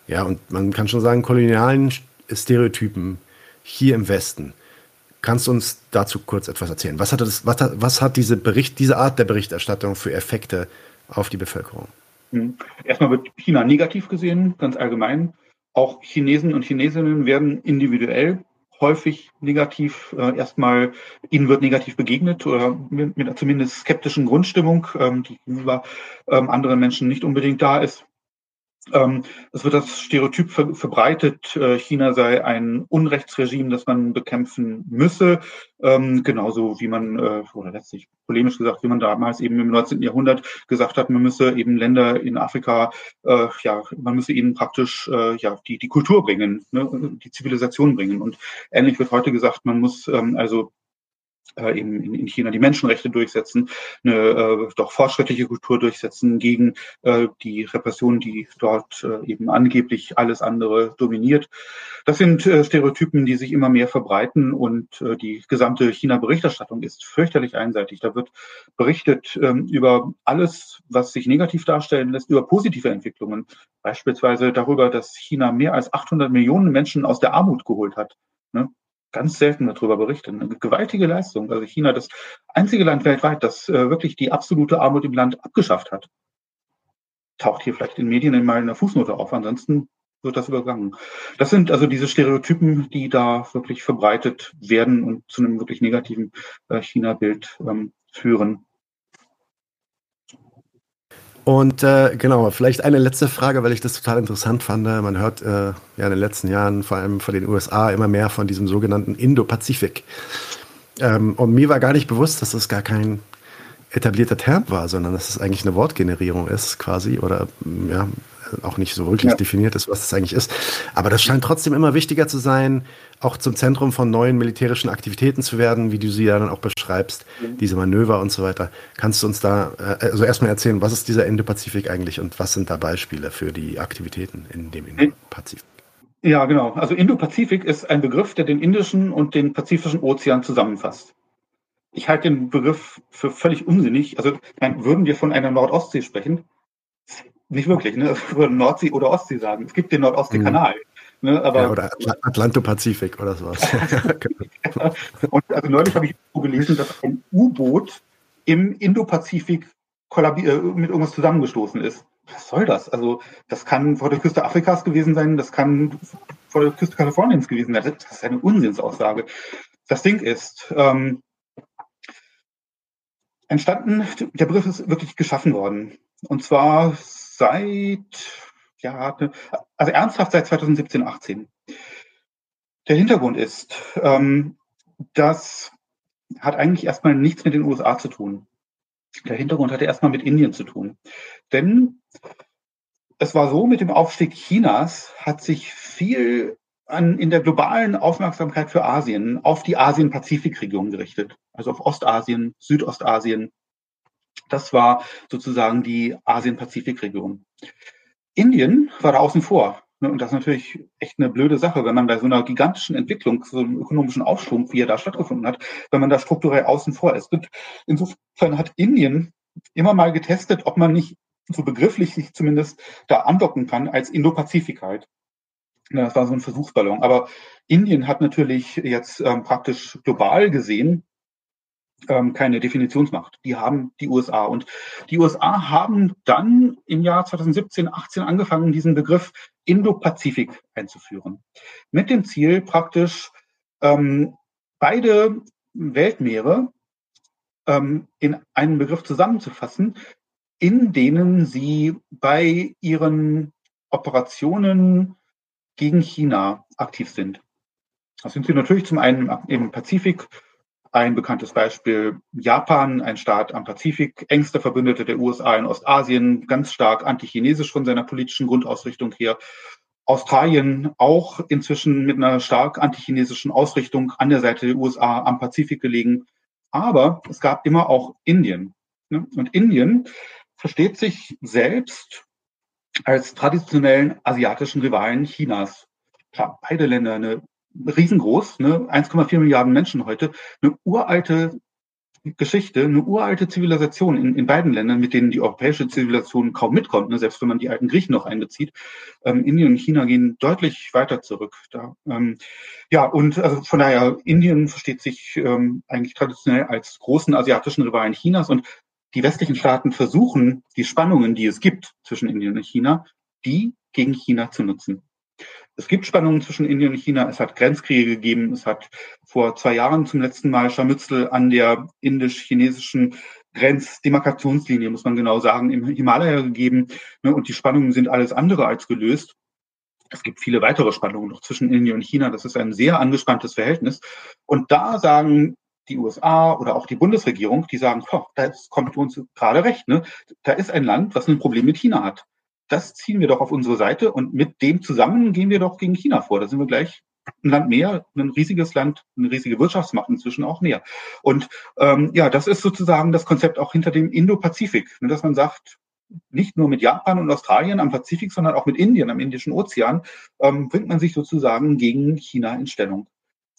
ja, und man kann schon sagen, kolonialen Stereotypen hier im Westen. Kannst du uns dazu kurz etwas erzählen? Was hat, das, was was hat diese, Bericht, diese Art der Berichterstattung für Effekte auf die Bevölkerung? Hm. Erstmal wird China negativ gesehen, ganz allgemein. Auch Chinesen und Chinesinnen werden individuell häufig negativ, äh, erstmal ihnen wird negativ begegnet oder mit, mit zumindest skeptischen Grundstimmung, ähm, die gegenüber ähm, anderen Menschen nicht unbedingt da ist. Ähm, es wird das Stereotyp ver verbreitet, äh, China sei ein Unrechtsregime, das man bekämpfen müsse, ähm, genauso wie man, äh, oder letztlich polemisch gesagt, wie man damals eben im 19. Jahrhundert gesagt hat, man müsse eben Länder in Afrika, äh, ja, man müsse ihnen praktisch ja die, die Kultur bringen, ne, die Zivilisation bringen. Und ähnlich wird heute gesagt, man muss ähm, also äh, in, in China die Menschenrechte durchsetzen, eine äh, doch fortschrittliche Kultur durchsetzen gegen äh, die Repression, die dort äh, eben angeblich alles andere dominiert. Das sind äh, Stereotypen, die sich immer mehr verbreiten und äh, die gesamte China-Berichterstattung ist fürchterlich einseitig. Da wird berichtet ähm, über alles, was sich negativ darstellen lässt, über positive Entwicklungen, beispielsweise darüber, dass China mehr als 800 Millionen Menschen aus der Armut geholt hat. Ne? Ganz selten darüber berichtet. Eine gewaltige Leistung. Also China, das einzige Land weltweit, das äh, wirklich die absolute Armut im Land abgeschafft hat. Taucht hier vielleicht in Medien mal in der Fußnote auf. Ansonsten wird das übergangen. Das sind also diese Stereotypen, die da wirklich verbreitet werden und zu einem wirklich negativen äh, China-Bild ähm, führen. Und äh, genau, vielleicht eine letzte Frage, weil ich das total interessant fand. Man hört äh, ja in den letzten Jahren vor allem von den USA immer mehr von diesem sogenannten Indo-Pazifik. Ähm, und mir war gar nicht bewusst, dass das gar kein etablierter Term war, sondern dass es eigentlich eine Wortgenerierung ist quasi oder ja, auch nicht so wirklich ja. definiert ist, was das eigentlich ist. Aber das scheint trotzdem immer wichtiger zu sein, auch zum Zentrum von neuen militärischen Aktivitäten zu werden, wie du sie ja dann auch beschreibst, mhm. diese Manöver und so weiter. Kannst du uns da äh, also erstmal erzählen, was ist dieser Indo-Pazifik eigentlich und was sind da Beispiele für die Aktivitäten in dem Indo-Pazifik? Ja, genau. Also Indo-Pazifik ist ein Begriff, der den Indischen und den Pazifischen Ozean zusammenfasst. Ich halte den Begriff für völlig unsinnig. Also würden wir von einer Nord-Ostsee sprechen, nicht wirklich, ne? Würde Nordsee oder Ostsee sagen. Es gibt den Nord-Ostsee-Kanal. Mhm. Ne? Aber, ja, oder Atlantopazifik oder sowas. ja. Und also neulich habe ich gelesen, dass ein U-Boot im Indopazifik äh, mit irgendwas zusammengestoßen ist. Was soll das? Also, das kann vor der Küste Afrikas gewesen sein, das kann vor der Küste Kaliforniens gewesen sein. Das ist eine Unsinnsaussage. Das Ding ist, ähm, entstanden, der Begriff ist wirklich geschaffen worden. Und zwar seit, ja, also ernsthaft seit 2017, 18. Der Hintergrund ist, ähm, das hat eigentlich erstmal nichts mit den USA zu tun. Der Hintergrund hatte erstmal mit Indien zu tun. Denn es war so, mit dem Aufstieg Chinas hat sich viel an, in der globalen Aufmerksamkeit für Asien auf die Asien-Pazifik-Region gerichtet. Also auf Ostasien, Südostasien, das war sozusagen die Asien-Pazifik-Region. Indien war da außen vor. Ne, und das ist natürlich echt eine blöde Sache, wenn man bei so einer gigantischen Entwicklung, so einem ökonomischen Aufschwung, wie er da stattgefunden hat, wenn man da strukturell außen vor ist. Und insofern hat Indien immer mal getestet, ob man nicht so begrifflich sich zumindest da andocken kann als Indo-Pazifik halt. Das war so ein Versuchsballon. Aber Indien hat natürlich jetzt ähm, praktisch global gesehen ähm, keine Definitionsmacht. Die haben die USA. Und die USA haben dann im Jahr 2017, 18 angefangen, diesen Begriff Indo-Pazifik einzuführen. Mit dem Ziel praktisch ähm, beide Weltmeere ähm, in einen Begriff zusammenzufassen, in denen sie bei ihren Operationen gegen China aktiv sind. Das sind sie natürlich zum einen im Pazifik, ein bekanntes Beispiel Japan, ein Staat am Pazifik, engster Verbündeter der USA in Ostasien, ganz stark antichinesisch von seiner politischen Grundausrichtung her. Australien auch inzwischen mit einer stark antichinesischen Ausrichtung an der Seite der USA am Pazifik gelegen. Aber es gab immer auch Indien. Ne? Und Indien versteht sich selbst als traditionellen asiatischen Rivalen Chinas. Klar, beide Länder eine riesengroß, ne? 1,4 Milliarden Menschen heute, eine uralte Geschichte, eine uralte Zivilisation in, in beiden Ländern, mit denen die europäische Zivilisation kaum mitkommt, ne, selbst wenn man die alten Griechen noch einbezieht. Ähm, Indien und China gehen deutlich weiter zurück. Da, ähm, ja, und also von daher, Indien versteht sich ähm, eigentlich traditionell als großen asiatischen Rivalen Chinas und die westlichen Staaten versuchen, die Spannungen, die es gibt zwischen Indien und China, die gegen China zu nutzen. Es gibt Spannungen zwischen Indien und China. Es hat Grenzkriege gegeben. Es hat vor zwei Jahren zum letzten Mal Scharmützel an der indisch-chinesischen Grenzdemarkationslinie, muss man genau sagen, im Himalaya gegeben. Ne, und die Spannungen sind alles andere als gelöst. Es gibt viele weitere Spannungen noch zwischen Indien und China. Das ist ein sehr angespanntes Verhältnis. Und da sagen die USA oder auch die Bundesregierung, die sagen, oh, das kommt uns gerade recht. Ne? Da ist ein Land, was ein Problem mit China hat das ziehen wir doch auf unsere Seite und mit dem zusammen gehen wir doch gegen China vor. Da sind wir gleich ein Land mehr, ein riesiges Land, eine riesige Wirtschaftsmacht inzwischen auch mehr. Und ähm, ja, das ist sozusagen das Konzept auch hinter dem Indo-Pazifik, ne, dass man sagt, nicht nur mit Japan und Australien am Pazifik, sondern auch mit Indien am Indischen Ozean ähm, bringt man sich sozusagen gegen China in Stellung.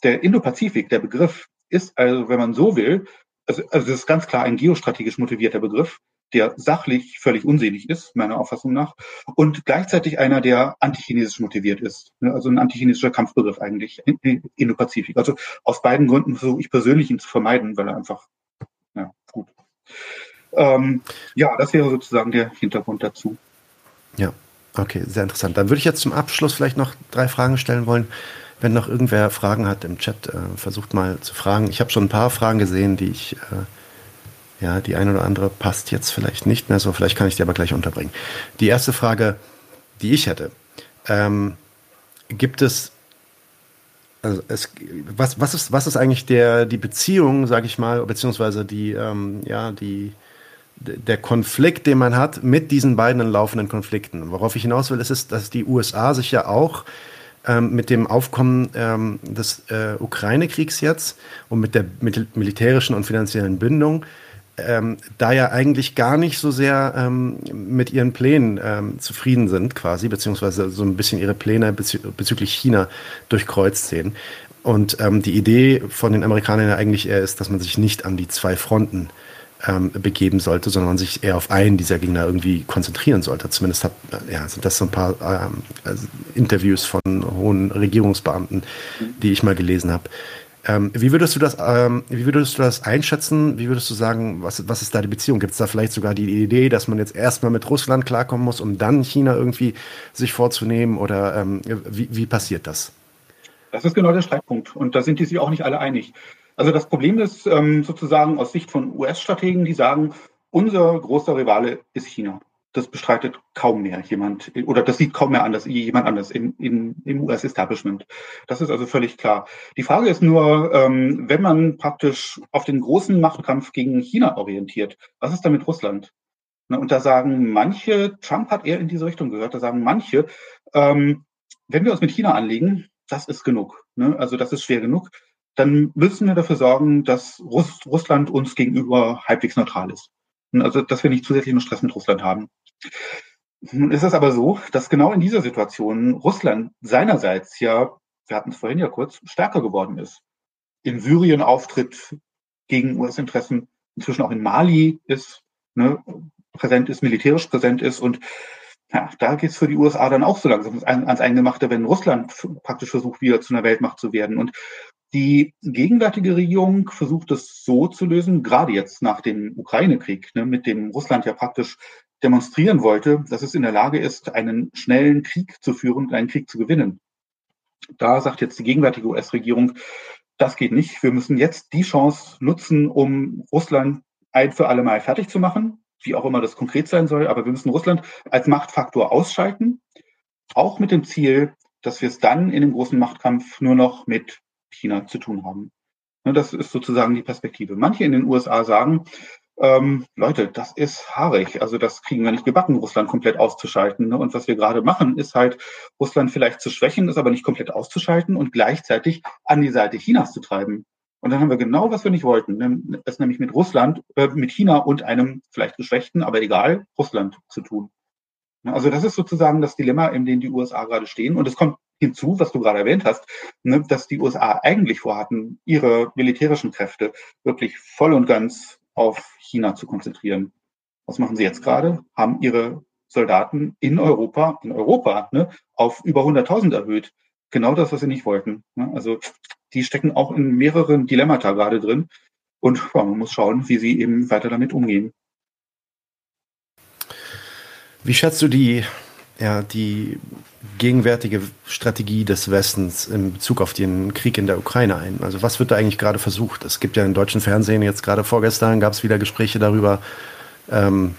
Der Indo-Pazifik, der Begriff, ist also, wenn man so will, also, also das ist ganz klar ein geostrategisch motivierter Begriff, der sachlich völlig unsinnig ist, meiner Auffassung nach, und gleichzeitig einer, der antichinesisch motiviert ist. Ne, also ein antichinesischer Kampfbegriff eigentlich, Indo-Pazifik. Also aus beiden Gründen versuche ich persönlich ihn zu vermeiden, weil er einfach, ja, gut. Ähm, ja, das wäre sozusagen der Hintergrund dazu. Ja, okay, sehr interessant. Dann würde ich jetzt zum Abschluss vielleicht noch drei Fragen stellen wollen. Wenn noch irgendwer Fragen hat im Chat, äh, versucht mal zu fragen. Ich habe schon ein paar Fragen gesehen, die ich äh, ja, die eine oder andere passt jetzt vielleicht nicht mehr so, vielleicht kann ich die aber gleich unterbringen. Die erste Frage, die ich hätte, ähm, gibt es, also es, was, was, ist, was ist eigentlich der, die Beziehung, sage ich mal, beziehungsweise die, ähm, ja, die, der Konflikt, den man hat mit diesen beiden laufenden Konflikten. Worauf ich hinaus will, ist, dass die USA sich ja auch ähm, mit dem Aufkommen ähm, des äh, Ukraine-Kriegs jetzt und mit der mit militärischen und finanziellen Bindung ähm, da ja eigentlich gar nicht so sehr ähm, mit ihren Plänen ähm, zufrieden sind, quasi, beziehungsweise so ein bisschen ihre Pläne bezü bezüglich China durchkreuzt sehen. Und ähm, die Idee von den Amerikanern ja eigentlich eher ist, dass man sich nicht an die zwei Fronten ähm, begeben sollte, sondern man sich eher auf einen dieser Gegner irgendwie konzentrieren sollte. Zumindest hat, ja, sind das so ein paar ähm, also Interviews von hohen Regierungsbeamten, die ich mal gelesen habe. Ähm, wie würdest du das, ähm, wie würdest du das einschätzen? Wie würdest du sagen, was, was ist da die Beziehung? Gibt es da vielleicht sogar die Idee, dass man jetzt erstmal mit Russland klarkommen muss, um dann China irgendwie sich vorzunehmen? Oder ähm, wie, wie passiert das? Das ist genau der Streitpunkt. Und da sind die sich auch nicht alle einig. Also das Problem ist ähm, sozusagen aus Sicht von US-Strategen, die sagen, unser großer Rivale ist China das bestreitet kaum mehr jemand oder das sieht kaum mehr anders, jemand anders in, in, im US-Establishment. Das ist also völlig klar. Die Frage ist nur, ähm, wenn man praktisch auf den großen Machtkampf gegen China orientiert, was ist da mit Russland? Na, und da sagen manche, Trump hat eher in diese Richtung gehört, da sagen manche, ähm, wenn wir uns mit China anlegen, das ist genug. Ne? Also das ist schwer genug. Dann müssen wir dafür sorgen, dass Russ Russland uns gegenüber halbwegs neutral ist. Also, dass wir nicht zusätzlichen Stress mit Russland haben. Nun ist es aber so, dass genau in dieser Situation Russland seinerseits ja, wir hatten es vorhin ja kurz, stärker geworden ist. In Syrien auftritt gegen US-Interessen, inzwischen auch in Mali ist, ne, präsent ist, militärisch präsent ist und ja, da geht es für die USA dann auch so langsam ans Eingemachte, wenn Russland praktisch versucht, wieder zu einer Weltmacht zu werden. Und die gegenwärtige Regierung versucht es so zu lösen, gerade jetzt nach dem Ukraine-Krieg, ne, mit dem Russland ja praktisch demonstrieren wollte, dass es in der Lage ist, einen schnellen Krieg zu führen und einen Krieg zu gewinnen. Da sagt jetzt die gegenwärtige US-Regierung, das geht nicht. Wir müssen jetzt die Chance nutzen, um Russland ein für alle Mal fertig zu machen, wie auch immer das konkret sein soll. Aber wir müssen Russland als Machtfaktor ausschalten, auch mit dem Ziel, dass wir es dann in dem großen Machtkampf nur noch mit China zu tun haben. Ne, das ist sozusagen die Perspektive. Manche in den USA sagen, ähm, Leute, das ist haarig. Also das kriegen wir nicht gebacken, Russland komplett auszuschalten. Ne? Und was wir gerade machen, ist halt, Russland vielleicht zu schwächen, ist aber nicht komplett auszuschalten und gleichzeitig an die Seite Chinas zu treiben. Und dann haben wir genau, was wir nicht wollten, es nämlich mit Russland, äh, mit China und einem vielleicht geschwächten, aber egal, Russland zu tun. Ne, also das ist sozusagen das Dilemma, in dem die USA gerade stehen. Und es kommt hinzu, was du gerade erwähnt hast, ne, dass die USA eigentlich vorhatten, ihre militärischen Kräfte wirklich voll und ganz auf China zu konzentrieren. Was machen sie jetzt gerade? Haben ihre Soldaten in Europa, in Europa, ne, auf über 100.000 erhöht. Genau das, was sie nicht wollten. Ne? Also die stecken auch in mehreren Dilemmata gerade drin. Und ja, man muss schauen, wie sie eben weiter damit umgehen. Wie schätzt du die, ja, die gegenwärtige Strategie des Westens in Bezug auf den Krieg in der Ukraine ein? Also was wird da eigentlich gerade versucht? Es gibt ja im deutschen Fernsehen jetzt gerade vorgestern gab es wieder Gespräche darüber ähm,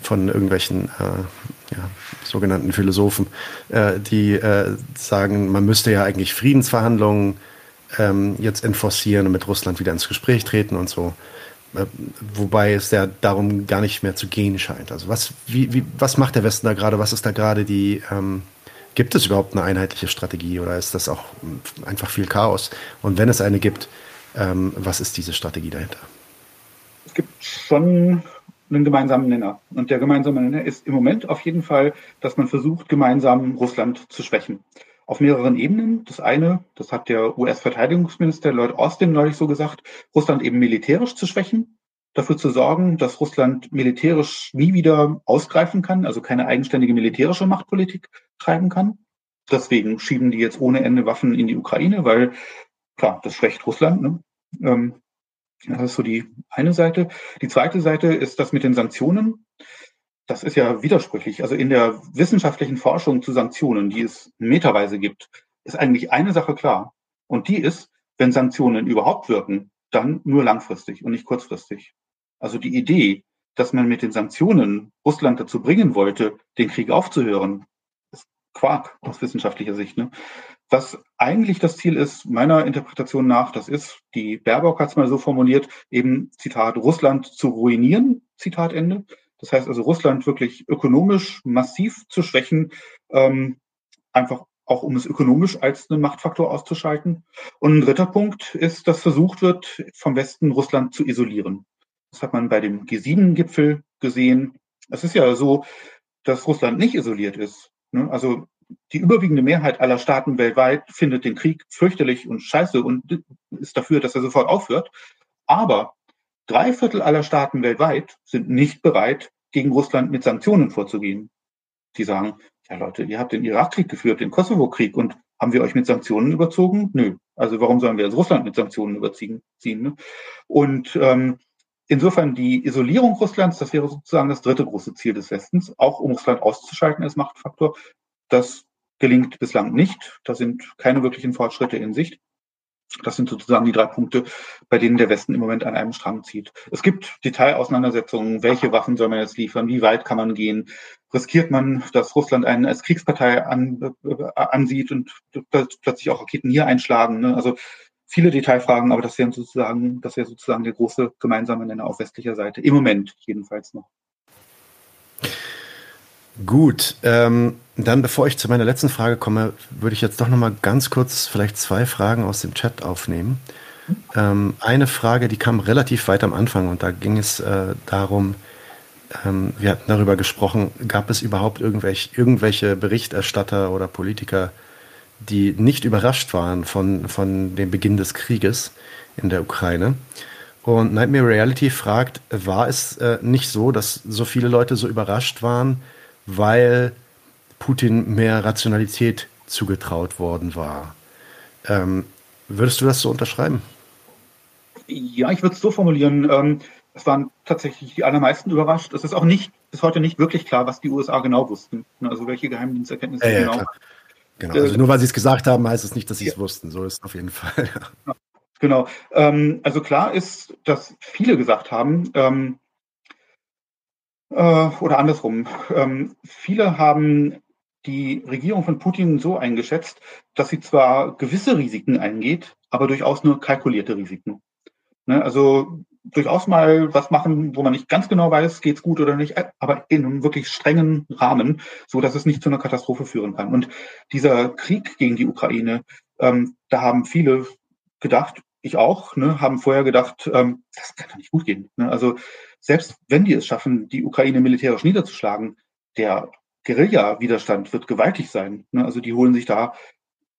von irgendwelchen äh, ja, sogenannten Philosophen, äh, die äh, sagen, man müsste ja eigentlich Friedensverhandlungen ähm, jetzt enforcieren und mit Russland wieder ins Gespräch treten und so. Äh, wobei es ja darum gar nicht mehr zu gehen scheint. Also was, wie, wie, was macht der Westen da gerade? Was ist da gerade die, ähm, Gibt es überhaupt eine einheitliche Strategie oder ist das auch einfach viel Chaos? Und wenn es eine gibt, ähm, was ist diese Strategie dahinter? Es gibt schon einen gemeinsamen Nenner. Und der gemeinsame Nenner ist im Moment auf jeden Fall, dass man versucht, gemeinsam Russland zu schwächen. Auf mehreren Ebenen. Das eine, das hat der US-Verteidigungsminister Lloyd Austin neulich so gesagt, Russland eben militärisch zu schwächen dafür zu sorgen, dass Russland militärisch nie wieder ausgreifen kann, also keine eigenständige militärische Machtpolitik treiben kann. Deswegen schieben die jetzt ohne Ende Waffen in die Ukraine, weil klar, das schwächt Russland. Ne? Ähm, das ist so die eine Seite. Die zweite Seite ist das mit den Sanktionen. Das ist ja widersprüchlich. Also in der wissenschaftlichen Forschung zu Sanktionen, die es meterweise gibt, ist eigentlich eine Sache klar. Und die ist, wenn Sanktionen überhaupt wirken, dann nur langfristig und nicht kurzfristig. Also die Idee, dass man mit den Sanktionen Russland dazu bringen wollte, den Krieg aufzuhören, ist Quark aus wissenschaftlicher Sicht. Ne? Was eigentlich das Ziel ist, meiner Interpretation nach, das ist, die Baerbock hat es mal so formuliert, eben Zitat, Russland zu ruinieren, Zitat Ende. Das heißt also, Russland wirklich ökonomisch massiv zu schwächen, ähm, einfach auch um es ökonomisch als einen Machtfaktor auszuschalten. Und ein dritter Punkt ist, dass versucht wird, vom Westen Russland zu isolieren. Das hat man bei dem G7-Gipfel gesehen. Es ist ja so, dass Russland nicht isoliert ist. Ne? Also die überwiegende Mehrheit aller Staaten weltweit findet den Krieg fürchterlich und scheiße und ist dafür, dass er sofort aufhört. Aber drei Viertel aller Staaten weltweit sind nicht bereit, gegen Russland mit Sanktionen vorzugehen. Die sagen, ja Leute, ihr habt den Irakkrieg geführt, den Kosovo-Krieg und haben wir euch mit Sanktionen überzogen? Nö. Also warum sollen wir jetzt Russland mit Sanktionen überziehen? Ne? Und ähm, Insofern die Isolierung Russlands, das wäre sozusagen das dritte große Ziel des Westens, auch um Russland auszuschalten als Machtfaktor. Das gelingt bislang nicht. Da sind keine wirklichen Fortschritte in Sicht. Das sind sozusagen die drei Punkte, bei denen der Westen im Moment an einem Strang zieht. Es gibt Detailauseinandersetzungen. Welche Waffen soll man jetzt liefern? Wie weit kann man gehen? Riskiert man, dass Russland einen als Kriegspartei an, äh, ansieht und plötzlich auch Raketen hier einschlagen? Ne? Also viele Detailfragen, aber das wäre sozusagen, das wäre sozusagen der große gemeinsame Nenner auf westlicher Seite. Im Moment jedenfalls noch. Gut, ähm, dann bevor ich zu meiner letzten Frage komme, würde ich jetzt doch noch mal ganz kurz vielleicht zwei Fragen aus dem Chat aufnehmen. Ähm, eine Frage, die kam relativ weit am Anfang und da ging es äh, darum, ähm, wir hatten darüber gesprochen, gab es überhaupt irgendwelche, irgendwelche Berichterstatter oder Politiker, die nicht überrascht waren von, von dem Beginn des Krieges in der Ukraine. Und Nightmare Reality fragt, war es äh, nicht so, dass so viele Leute so überrascht waren, weil Putin mehr Rationalität zugetraut worden war? Ähm, würdest du das so unterschreiben? Ja, ich würde es so formulieren. Ähm, es waren tatsächlich die allermeisten überrascht. Es ist auch nicht bis heute nicht wirklich klar, was die USA genau wussten. Also welche Geheimdiensterkenntnisse ja, genau. Klar. Genau, also nur weil sie es gesagt haben, heißt es nicht, dass sie es wussten. So ist es auf jeden Fall. Ja. Genau. Ähm, also klar ist, dass viele gesagt haben, ähm, äh, oder andersrum, ähm, viele haben die Regierung von Putin so eingeschätzt, dass sie zwar gewisse Risiken eingeht, aber durchaus nur kalkulierte Risiken. Ne, also durchaus mal was machen, wo man nicht ganz genau weiß, geht's gut oder nicht, aber in einem wirklich strengen Rahmen, so dass es nicht zu einer Katastrophe führen kann. Und dieser Krieg gegen die Ukraine, ähm, da haben viele gedacht, ich auch, ne, haben vorher gedacht, ähm, das kann doch nicht gut gehen. Ne? Also selbst wenn die es schaffen, die Ukraine militärisch niederzuschlagen, der Guerilla-Widerstand wird gewaltig sein. Ne? Also die holen sich da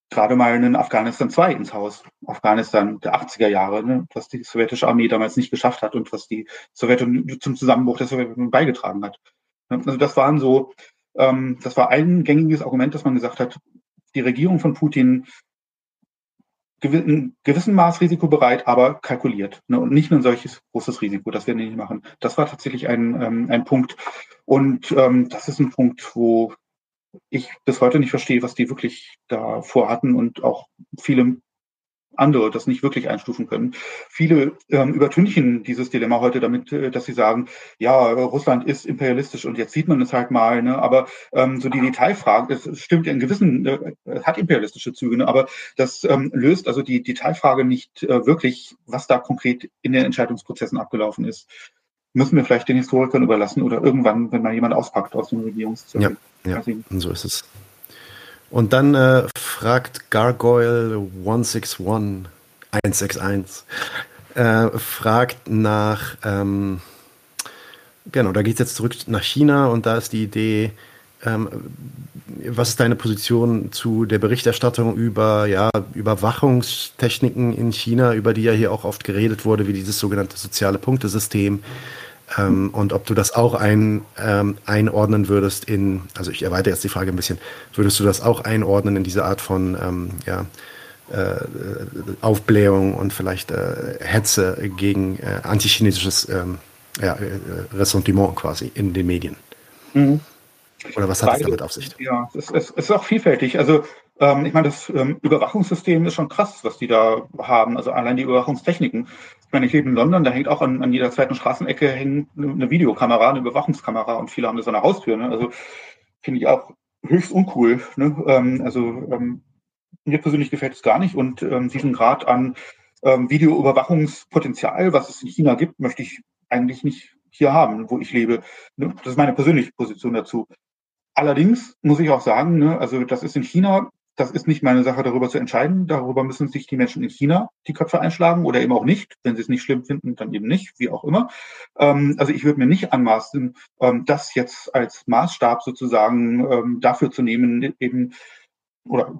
gerade mal einen Afghanistan 2 ins Haus. Afghanistan der 80er Jahre, ne? was die sowjetische Armee damals nicht geschafft hat und was die Sowjetunion zum Zusammenbruch der Sowjetunion beigetragen hat. Ne? Also das waren so, ähm, das war ein gängiges Argument, dass man gesagt hat, die Regierung von Putin in gewissem Maß risikobereit, aber kalkuliert. Ne? Und nicht nur ein solches großes Risiko, das die nicht machen. Das war tatsächlich ein, ähm, ein Punkt. Und ähm, das ist ein Punkt, wo ich bis heute nicht verstehe, was die wirklich da vorhatten und auch viele andere das nicht wirklich einstufen können. Viele ähm, übertünchen dieses Dilemma heute damit, äh, dass sie sagen, ja, Russland ist imperialistisch und jetzt sieht man es halt mal, ne? aber ähm, so die Detailfrage, es stimmt in gewissen, äh, hat imperialistische Züge, ne? aber das ähm, löst also die Detailfrage nicht äh, wirklich, was da konkret in den Entscheidungsprozessen abgelaufen ist müssen wir vielleicht den Historikern überlassen oder irgendwann, wenn mal jemand auspackt aus dem Regierungszirkel. Ja, ja so ist es. Und dann äh, fragt Gargoyle 161, 161, äh, fragt nach, ähm, genau, da geht es jetzt zurück nach China und da ist die Idee, ähm, was ist deine Position zu der Berichterstattung über ja, Überwachungstechniken in China, über die ja hier auch oft geredet wurde, wie dieses sogenannte soziale Punktesystem? Ähm, und ob du das auch ein, ähm, einordnen würdest in, also ich erweitere jetzt die Frage ein bisschen, würdest du das auch einordnen in diese Art von ähm, ja, äh, Aufblähung und vielleicht äh, Hetze gegen äh, antichinesisches ähm, ja, äh, Ressentiment quasi in den Medien? Mhm. Oder was hat es damit auf sich? Ja, es, es, es ist auch vielfältig. Also ähm, ich meine, das ähm, Überwachungssystem ist schon krass, was die da haben. Also allein die Überwachungstechniken. Ich meine, ich lebe in London, da hängt auch an, an jeder zweiten Straßenecke hängt eine Videokamera, eine Überwachungskamera und viele haben das an der Haustür. Ne? Also finde ich auch höchst uncool. Ne? Ähm, also ähm, mir persönlich gefällt es gar nicht und ähm, diesen Grad an ähm, Videoüberwachungspotenzial, was es in China gibt, möchte ich eigentlich nicht hier haben, wo ich lebe. Ne? Das ist meine persönliche Position dazu. Allerdings muss ich auch sagen, ne, also das ist in China das ist nicht meine Sache, darüber zu entscheiden. Darüber müssen sich die Menschen in China die Köpfe einschlagen oder eben auch nicht. Wenn sie es nicht schlimm finden, dann eben nicht, wie auch immer. Ähm, also ich würde mir nicht anmaßen, ähm, das jetzt als Maßstab sozusagen ähm, dafür zu nehmen, eben oder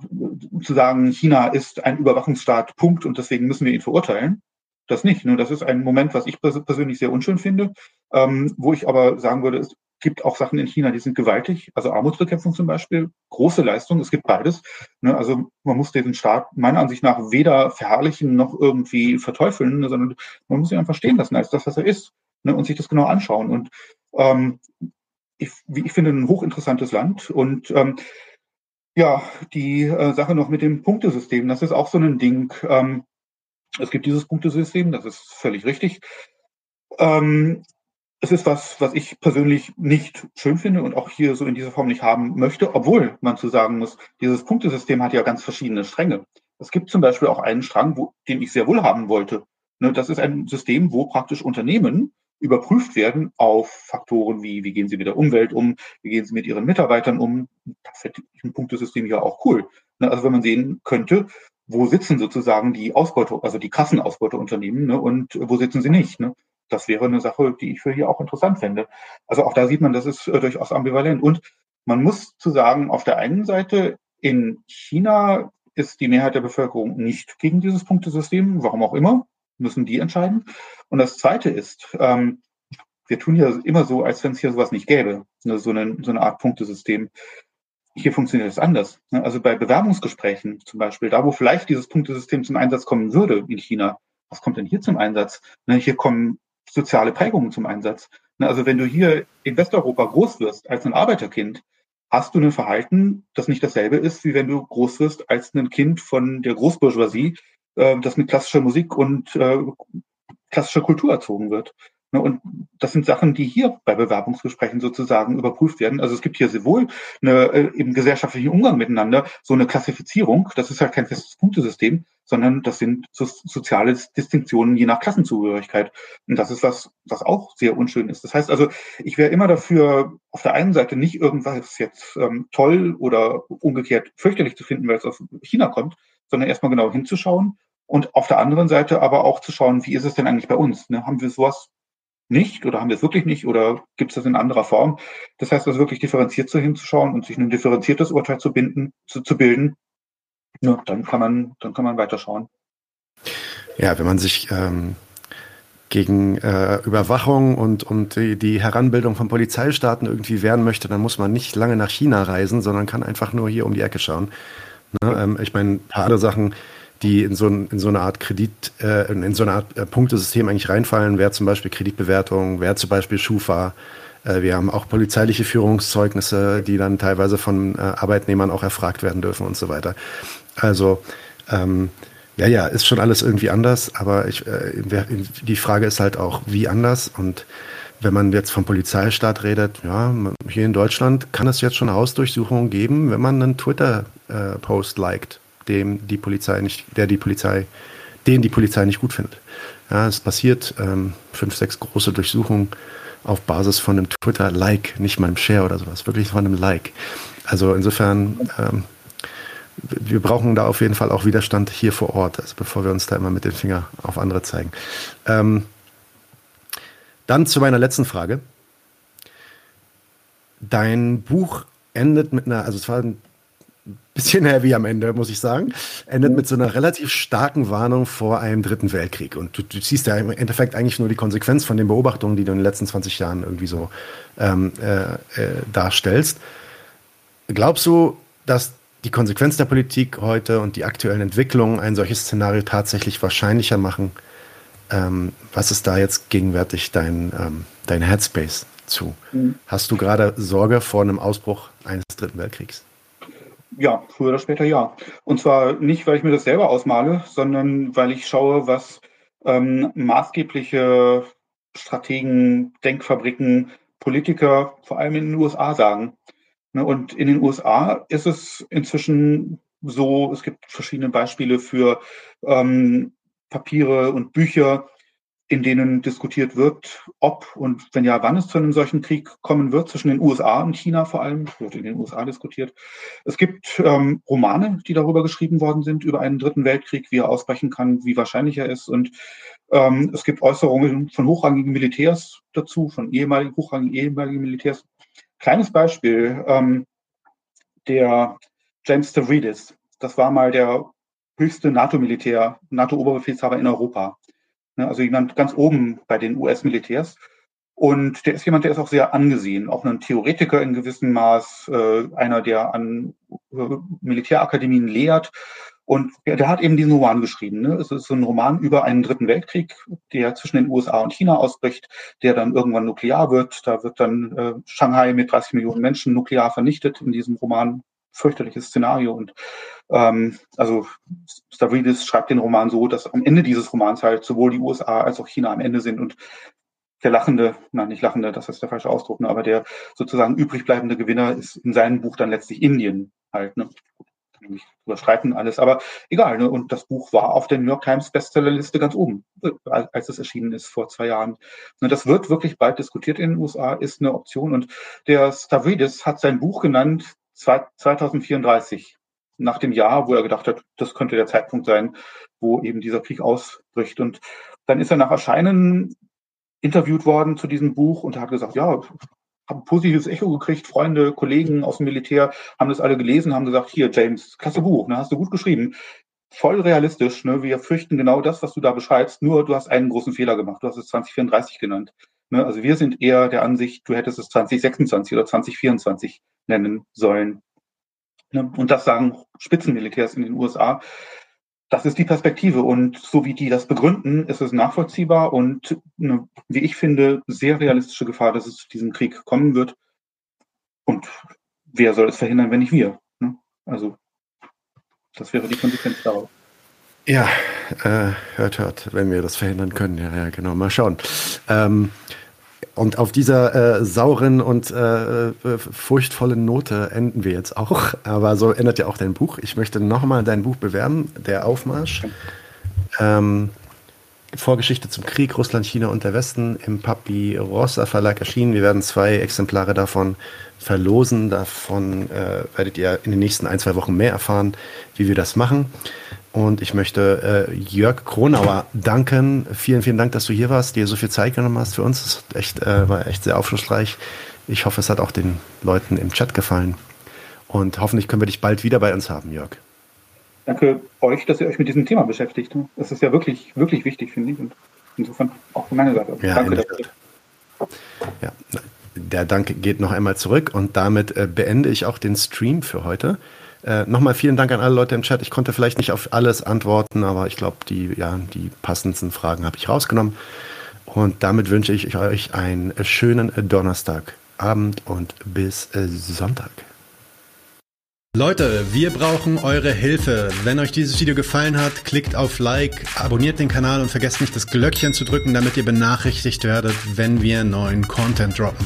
zu sagen, China ist ein Überwachungsstaat, Punkt, und deswegen müssen wir ihn verurteilen. Das nicht. Ne? Das ist ein Moment, was ich persönlich sehr unschön finde, ähm, wo ich aber sagen würde, es gibt auch Sachen in China, die sind gewaltig. Also Armutsbekämpfung zum Beispiel, große Leistung. Es gibt beides. Ne? Also man muss diesen Staat meiner Ansicht nach weder verherrlichen noch irgendwie verteufeln, ne? sondern man muss ihn einfach stehen lassen als das, was er ist ne? und sich das genau anschauen. Und ähm, ich, ich finde ein hochinteressantes Land und ähm, ja, die äh, Sache noch mit dem Punktesystem, das ist auch so ein Ding. Ähm, es gibt dieses Punktesystem, das ist völlig richtig. Ähm, es ist was, was ich persönlich nicht schön finde und auch hier so in dieser Form nicht haben möchte, obwohl man zu sagen muss, dieses Punktesystem hat ja ganz verschiedene Stränge. Es gibt zum Beispiel auch einen Strang, wo, den ich sehr wohl haben wollte. Ne, das ist ein System, wo praktisch Unternehmen überprüft werden auf Faktoren wie, wie gehen sie mit der Umwelt um, wie gehen sie mit ihren Mitarbeitern um. Da finde ich ein Punktesystem ja auch cool. Ne, also wenn man sehen könnte, wo sitzen sozusagen die Ausbeute, also die Kassenausbeuteunternehmen ne, und wo sitzen sie nicht. Ne? Das wäre eine Sache, die ich für hier auch interessant fände. Also auch da sieht man, das ist äh, durchaus ambivalent. Und man muss zu sagen, auf der einen Seite in China ist die Mehrheit der Bevölkerung nicht gegen dieses Punktesystem, warum auch immer, müssen die entscheiden. Und das Zweite ist, ähm, wir tun ja immer so, als wenn es hier sowas nicht gäbe, ne, so, eine, so eine Art Punktesystem. Hier funktioniert es anders. Ne? Also bei Bewerbungsgesprächen zum Beispiel, da wo vielleicht dieses Punktesystem zum Einsatz kommen würde in China, was kommt denn hier zum Einsatz? Ne, hier kommen soziale Prägungen zum Einsatz. Ne, also wenn du hier in Westeuropa groß wirst als ein Arbeiterkind, hast du ein Verhalten, das nicht dasselbe ist, wie wenn du groß wirst als ein Kind von der Großbourgeoisie, äh, das mit klassischer Musik und äh, klassischer Kultur erzogen wird. Ne, und das sind Sachen, die hier bei Bewerbungsgesprächen sozusagen überprüft werden. Also es gibt hier sowohl eine, äh, im gesellschaftlichen Umgang miteinander so eine Klassifizierung, das ist halt kein festes Punktesystem, sondern das sind so soziale Distinktionen je nach Klassenzugehörigkeit. Und das ist was, was auch sehr unschön ist. Das heißt also, ich wäre immer dafür, auf der einen Seite nicht irgendwas jetzt ähm, toll oder umgekehrt fürchterlich zu finden, weil es aus China kommt, sondern erstmal genau hinzuschauen und auf der anderen Seite aber auch zu schauen, wie ist es denn eigentlich bei uns? Ne? Haben wir sowas nicht oder haben wir es wirklich nicht oder gibt es das in anderer Form? Das heißt also wirklich differenziert so hinzuschauen und sich ein differenziertes Urteil zu binden, zu, zu bilden, ja, dann kann man, dann kann man weiterschauen. Ja, wenn man sich ähm, gegen äh, Überwachung und, und die, die Heranbildung von Polizeistaaten irgendwie wehren möchte, dann muss man nicht lange nach China reisen, sondern kann einfach nur hier um die Ecke schauen. Ne? Ähm, ich meine, ein paar andere Sachen, die in so, in so eine Art Kredit, äh, in so eine Art äh, Punktesystem eigentlich reinfallen, wäre zum Beispiel Kreditbewertung, wäre zum Beispiel Schufa. Äh, wir haben auch polizeiliche Führungszeugnisse, die dann teilweise von äh, Arbeitnehmern auch erfragt werden dürfen und so weiter. Also ähm, ja, ja, ist schon alles irgendwie anders, aber ich, äh, die Frage ist halt auch, wie anders und wenn man jetzt vom Polizeistaat redet, ja, hier in Deutschland kann es jetzt schon Hausdurchsuchungen geben, wenn man einen Twitter-Post liked, dem die Polizei nicht, der die Polizei, den die Polizei nicht gut findet. Ja, es passiert ähm, fünf, sechs große Durchsuchungen auf Basis von einem Twitter-Like, nicht mal einem Share oder sowas, wirklich von einem Like. Also insofern ähm, wir brauchen da auf jeden Fall auch Widerstand hier vor Ort, also bevor wir uns da immer mit dem Finger auf andere zeigen. Ähm, dann zu meiner letzten Frage. Dein Buch endet mit einer, also es war ein bisschen heavy am Ende, muss ich sagen, endet mit so einer relativ starken Warnung vor einem dritten Weltkrieg. Und du, du siehst ja im Endeffekt eigentlich nur die Konsequenz von den Beobachtungen, die du in den letzten 20 Jahren irgendwie so ähm, äh, äh, darstellst. Glaubst du, dass die Konsequenz der Politik heute und die aktuellen Entwicklungen ein solches Szenario tatsächlich wahrscheinlicher machen. Ähm, was ist da jetzt gegenwärtig dein, ähm, dein Headspace zu? Mhm. Hast du gerade Sorge vor einem Ausbruch eines Dritten Weltkriegs? Ja, früher oder später ja. Und zwar nicht, weil ich mir das selber ausmale, sondern weil ich schaue, was ähm, maßgebliche Strategen, Denkfabriken, Politiker, vor allem in den USA sagen. Ne, und in den USA ist es inzwischen so, es gibt verschiedene Beispiele für ähm, Papiere und Bücher, in denen diskutiert wird, ob und wenn ja, wann es zu einem solchen Krieg kommen wird, zwischen den USA und China vor allem, wird in den USA diskutiert. Es gibt ähm, Romane, die darüber geschrieben worden sind, über einen dritten Weltkrieg, wie er ausbrechen kann, wie wahrscheinlich er ist. Und ähm, es gibt Äußerungen von hochrangigen Militärs dazu, von ehemaligen, hochrangigen ehemaligen Militärs, Kleines Beispiel, ähm, der James Stavridis, das war mal der höchste NATO-Militär, NATO-Oberbefehlshaber in Europa. Ne, also jemand ganz oben bei den US-Militärs. Und der ist jemand, der ist auch sehr angesehen, auch ein Theoretiker in gewissem Maß, äh, einer, der an äh, Militärakademien lehrt und der hat eben diesen Roman geschrieben. Ne? Es ist so ein Roman über einen dritten Weltkrieg, der zwischen den USA und China ausbricht, der dann irgendwann nuklear wird. Da wird dann äh, Shanghai mit 30 Millionen Menschen nuklear vernichtet in diesem Roman. Fürchterliches Szenario. Und ähm, also Stavridis schreibt den Roman so, dass am Ende dieses Romans halt sowohl die USA als auch China am Ende sind und der lachende, nein, nicht lachende, das ist der falsche Ausdruck, ne, aber der sozusagen übrig bleibende Gewinner ist in seinem Buch dann letztlich Indien halt. Ne nicht überschreiten alles, aber egal. Ne? Und das Buch war auf der New York Times Bestsellerliste ganz oben, äh, als es erschienen ist vor zwei Jahren. Ne, das wird wirklich bald diskutiert in den USA, ist eine Option. Und der Stavridis hat sein Buch genannt 2034, nach dem Jahr, wo er gedacht hat, das könnte der Zeitpunkt sein, wo eben dieser Krieg ausbricht. Und dann ist er nach Erscheinen interviewt worden zu diesem Buch und hat gesagt, ja, habe positives Echo gekriegt. Freunde, Kollegen aus dem Militär haben das alle gelesen, haben gesagt, hier, James, klasse Buch, ne, hast du gut geschrieben. Voll realistisch, ne? Wir fürchten genau das, was du da beschreibst, nur du hast einen großen Fehler gemacht. Du hast es 2034 genannt. Ne? Also wir sind eher der Ansicht, du hättest es 2026 oder 2024 nennen sollen. Ne? Und das sagen Spitzenmilitärs in den USA. Das ist die Perspektive. Und so wie die das begründen, ist es nachvollziehbar und eine, wie ich finde, sehr realistische Gefahr, dass es zu diesem Krieg kommen wird. Und wer soll es verhindern, wenn nicht wir? Ne? Also, das wäre die Konsequenz daraus. Ja, äh, hört, hört, wenn wir das verhindern können. Ja, ja, genau. Mal schauen. Ähm, und auf dieser äh, sauren und äh, äh, furchtvollen Note enden wir jetzt auch. Aber so endet ja auch dein Buch. Ich möchte nochmal dein Buch bewerben, Der Aufmarsch. Ähm, Vorgeschichte zum Krieg, Russland, China und der Westen im Papi Rossa Verlag erschienen. Wir werden zwei Exemplare davon verlosen. Davon äh, werdet ihr in den nächsten ein, zwei Wochen mehr erfahren, wie wir das machen. Und ich möchte äh, Jörg Kronauer danken. Vielen, vielen Dank, dass du hier warst, dir so viel Zeit genommen hast für uns. Das echt, äh, war echt sehr aufschlussreich. Ich hoffe, es hat auch den Leuten im Chat gefallen. Und hoffentlich können wir dich bald wieder bei uns haben, Jörg. Danke euch, dass ihr euch mit diesem Thema beschäftigt. Das ist ja wirklich, wirklich wichtig, finde ich. Und insofern auch von meiner Seite. Ja, Danke dafür. Ja, der Dank geht noch einmal zurück und damit äh, beende ich auch den Stream für heute. Äh, Nochmal vielen Dank an alle Leute im Chat. Ich konnte vielleicht nicht auf alles antworten, aber ich glaube, die, ja, die passendsten Fragen habe ich rausgenommen. Und damit wünsche ich euch einen schönen Donnerstagabend und bis äh, Sonntag. Leute, wir brauchen eure Hilfe. Wenn euch dieses Video gefallen hat, klickt auf Like, abonniert den Kanal und vergesst nicht das Glöckchen zu drücken, damit ihr benachrichtigt werdet, wenn wir neuen Content droppen.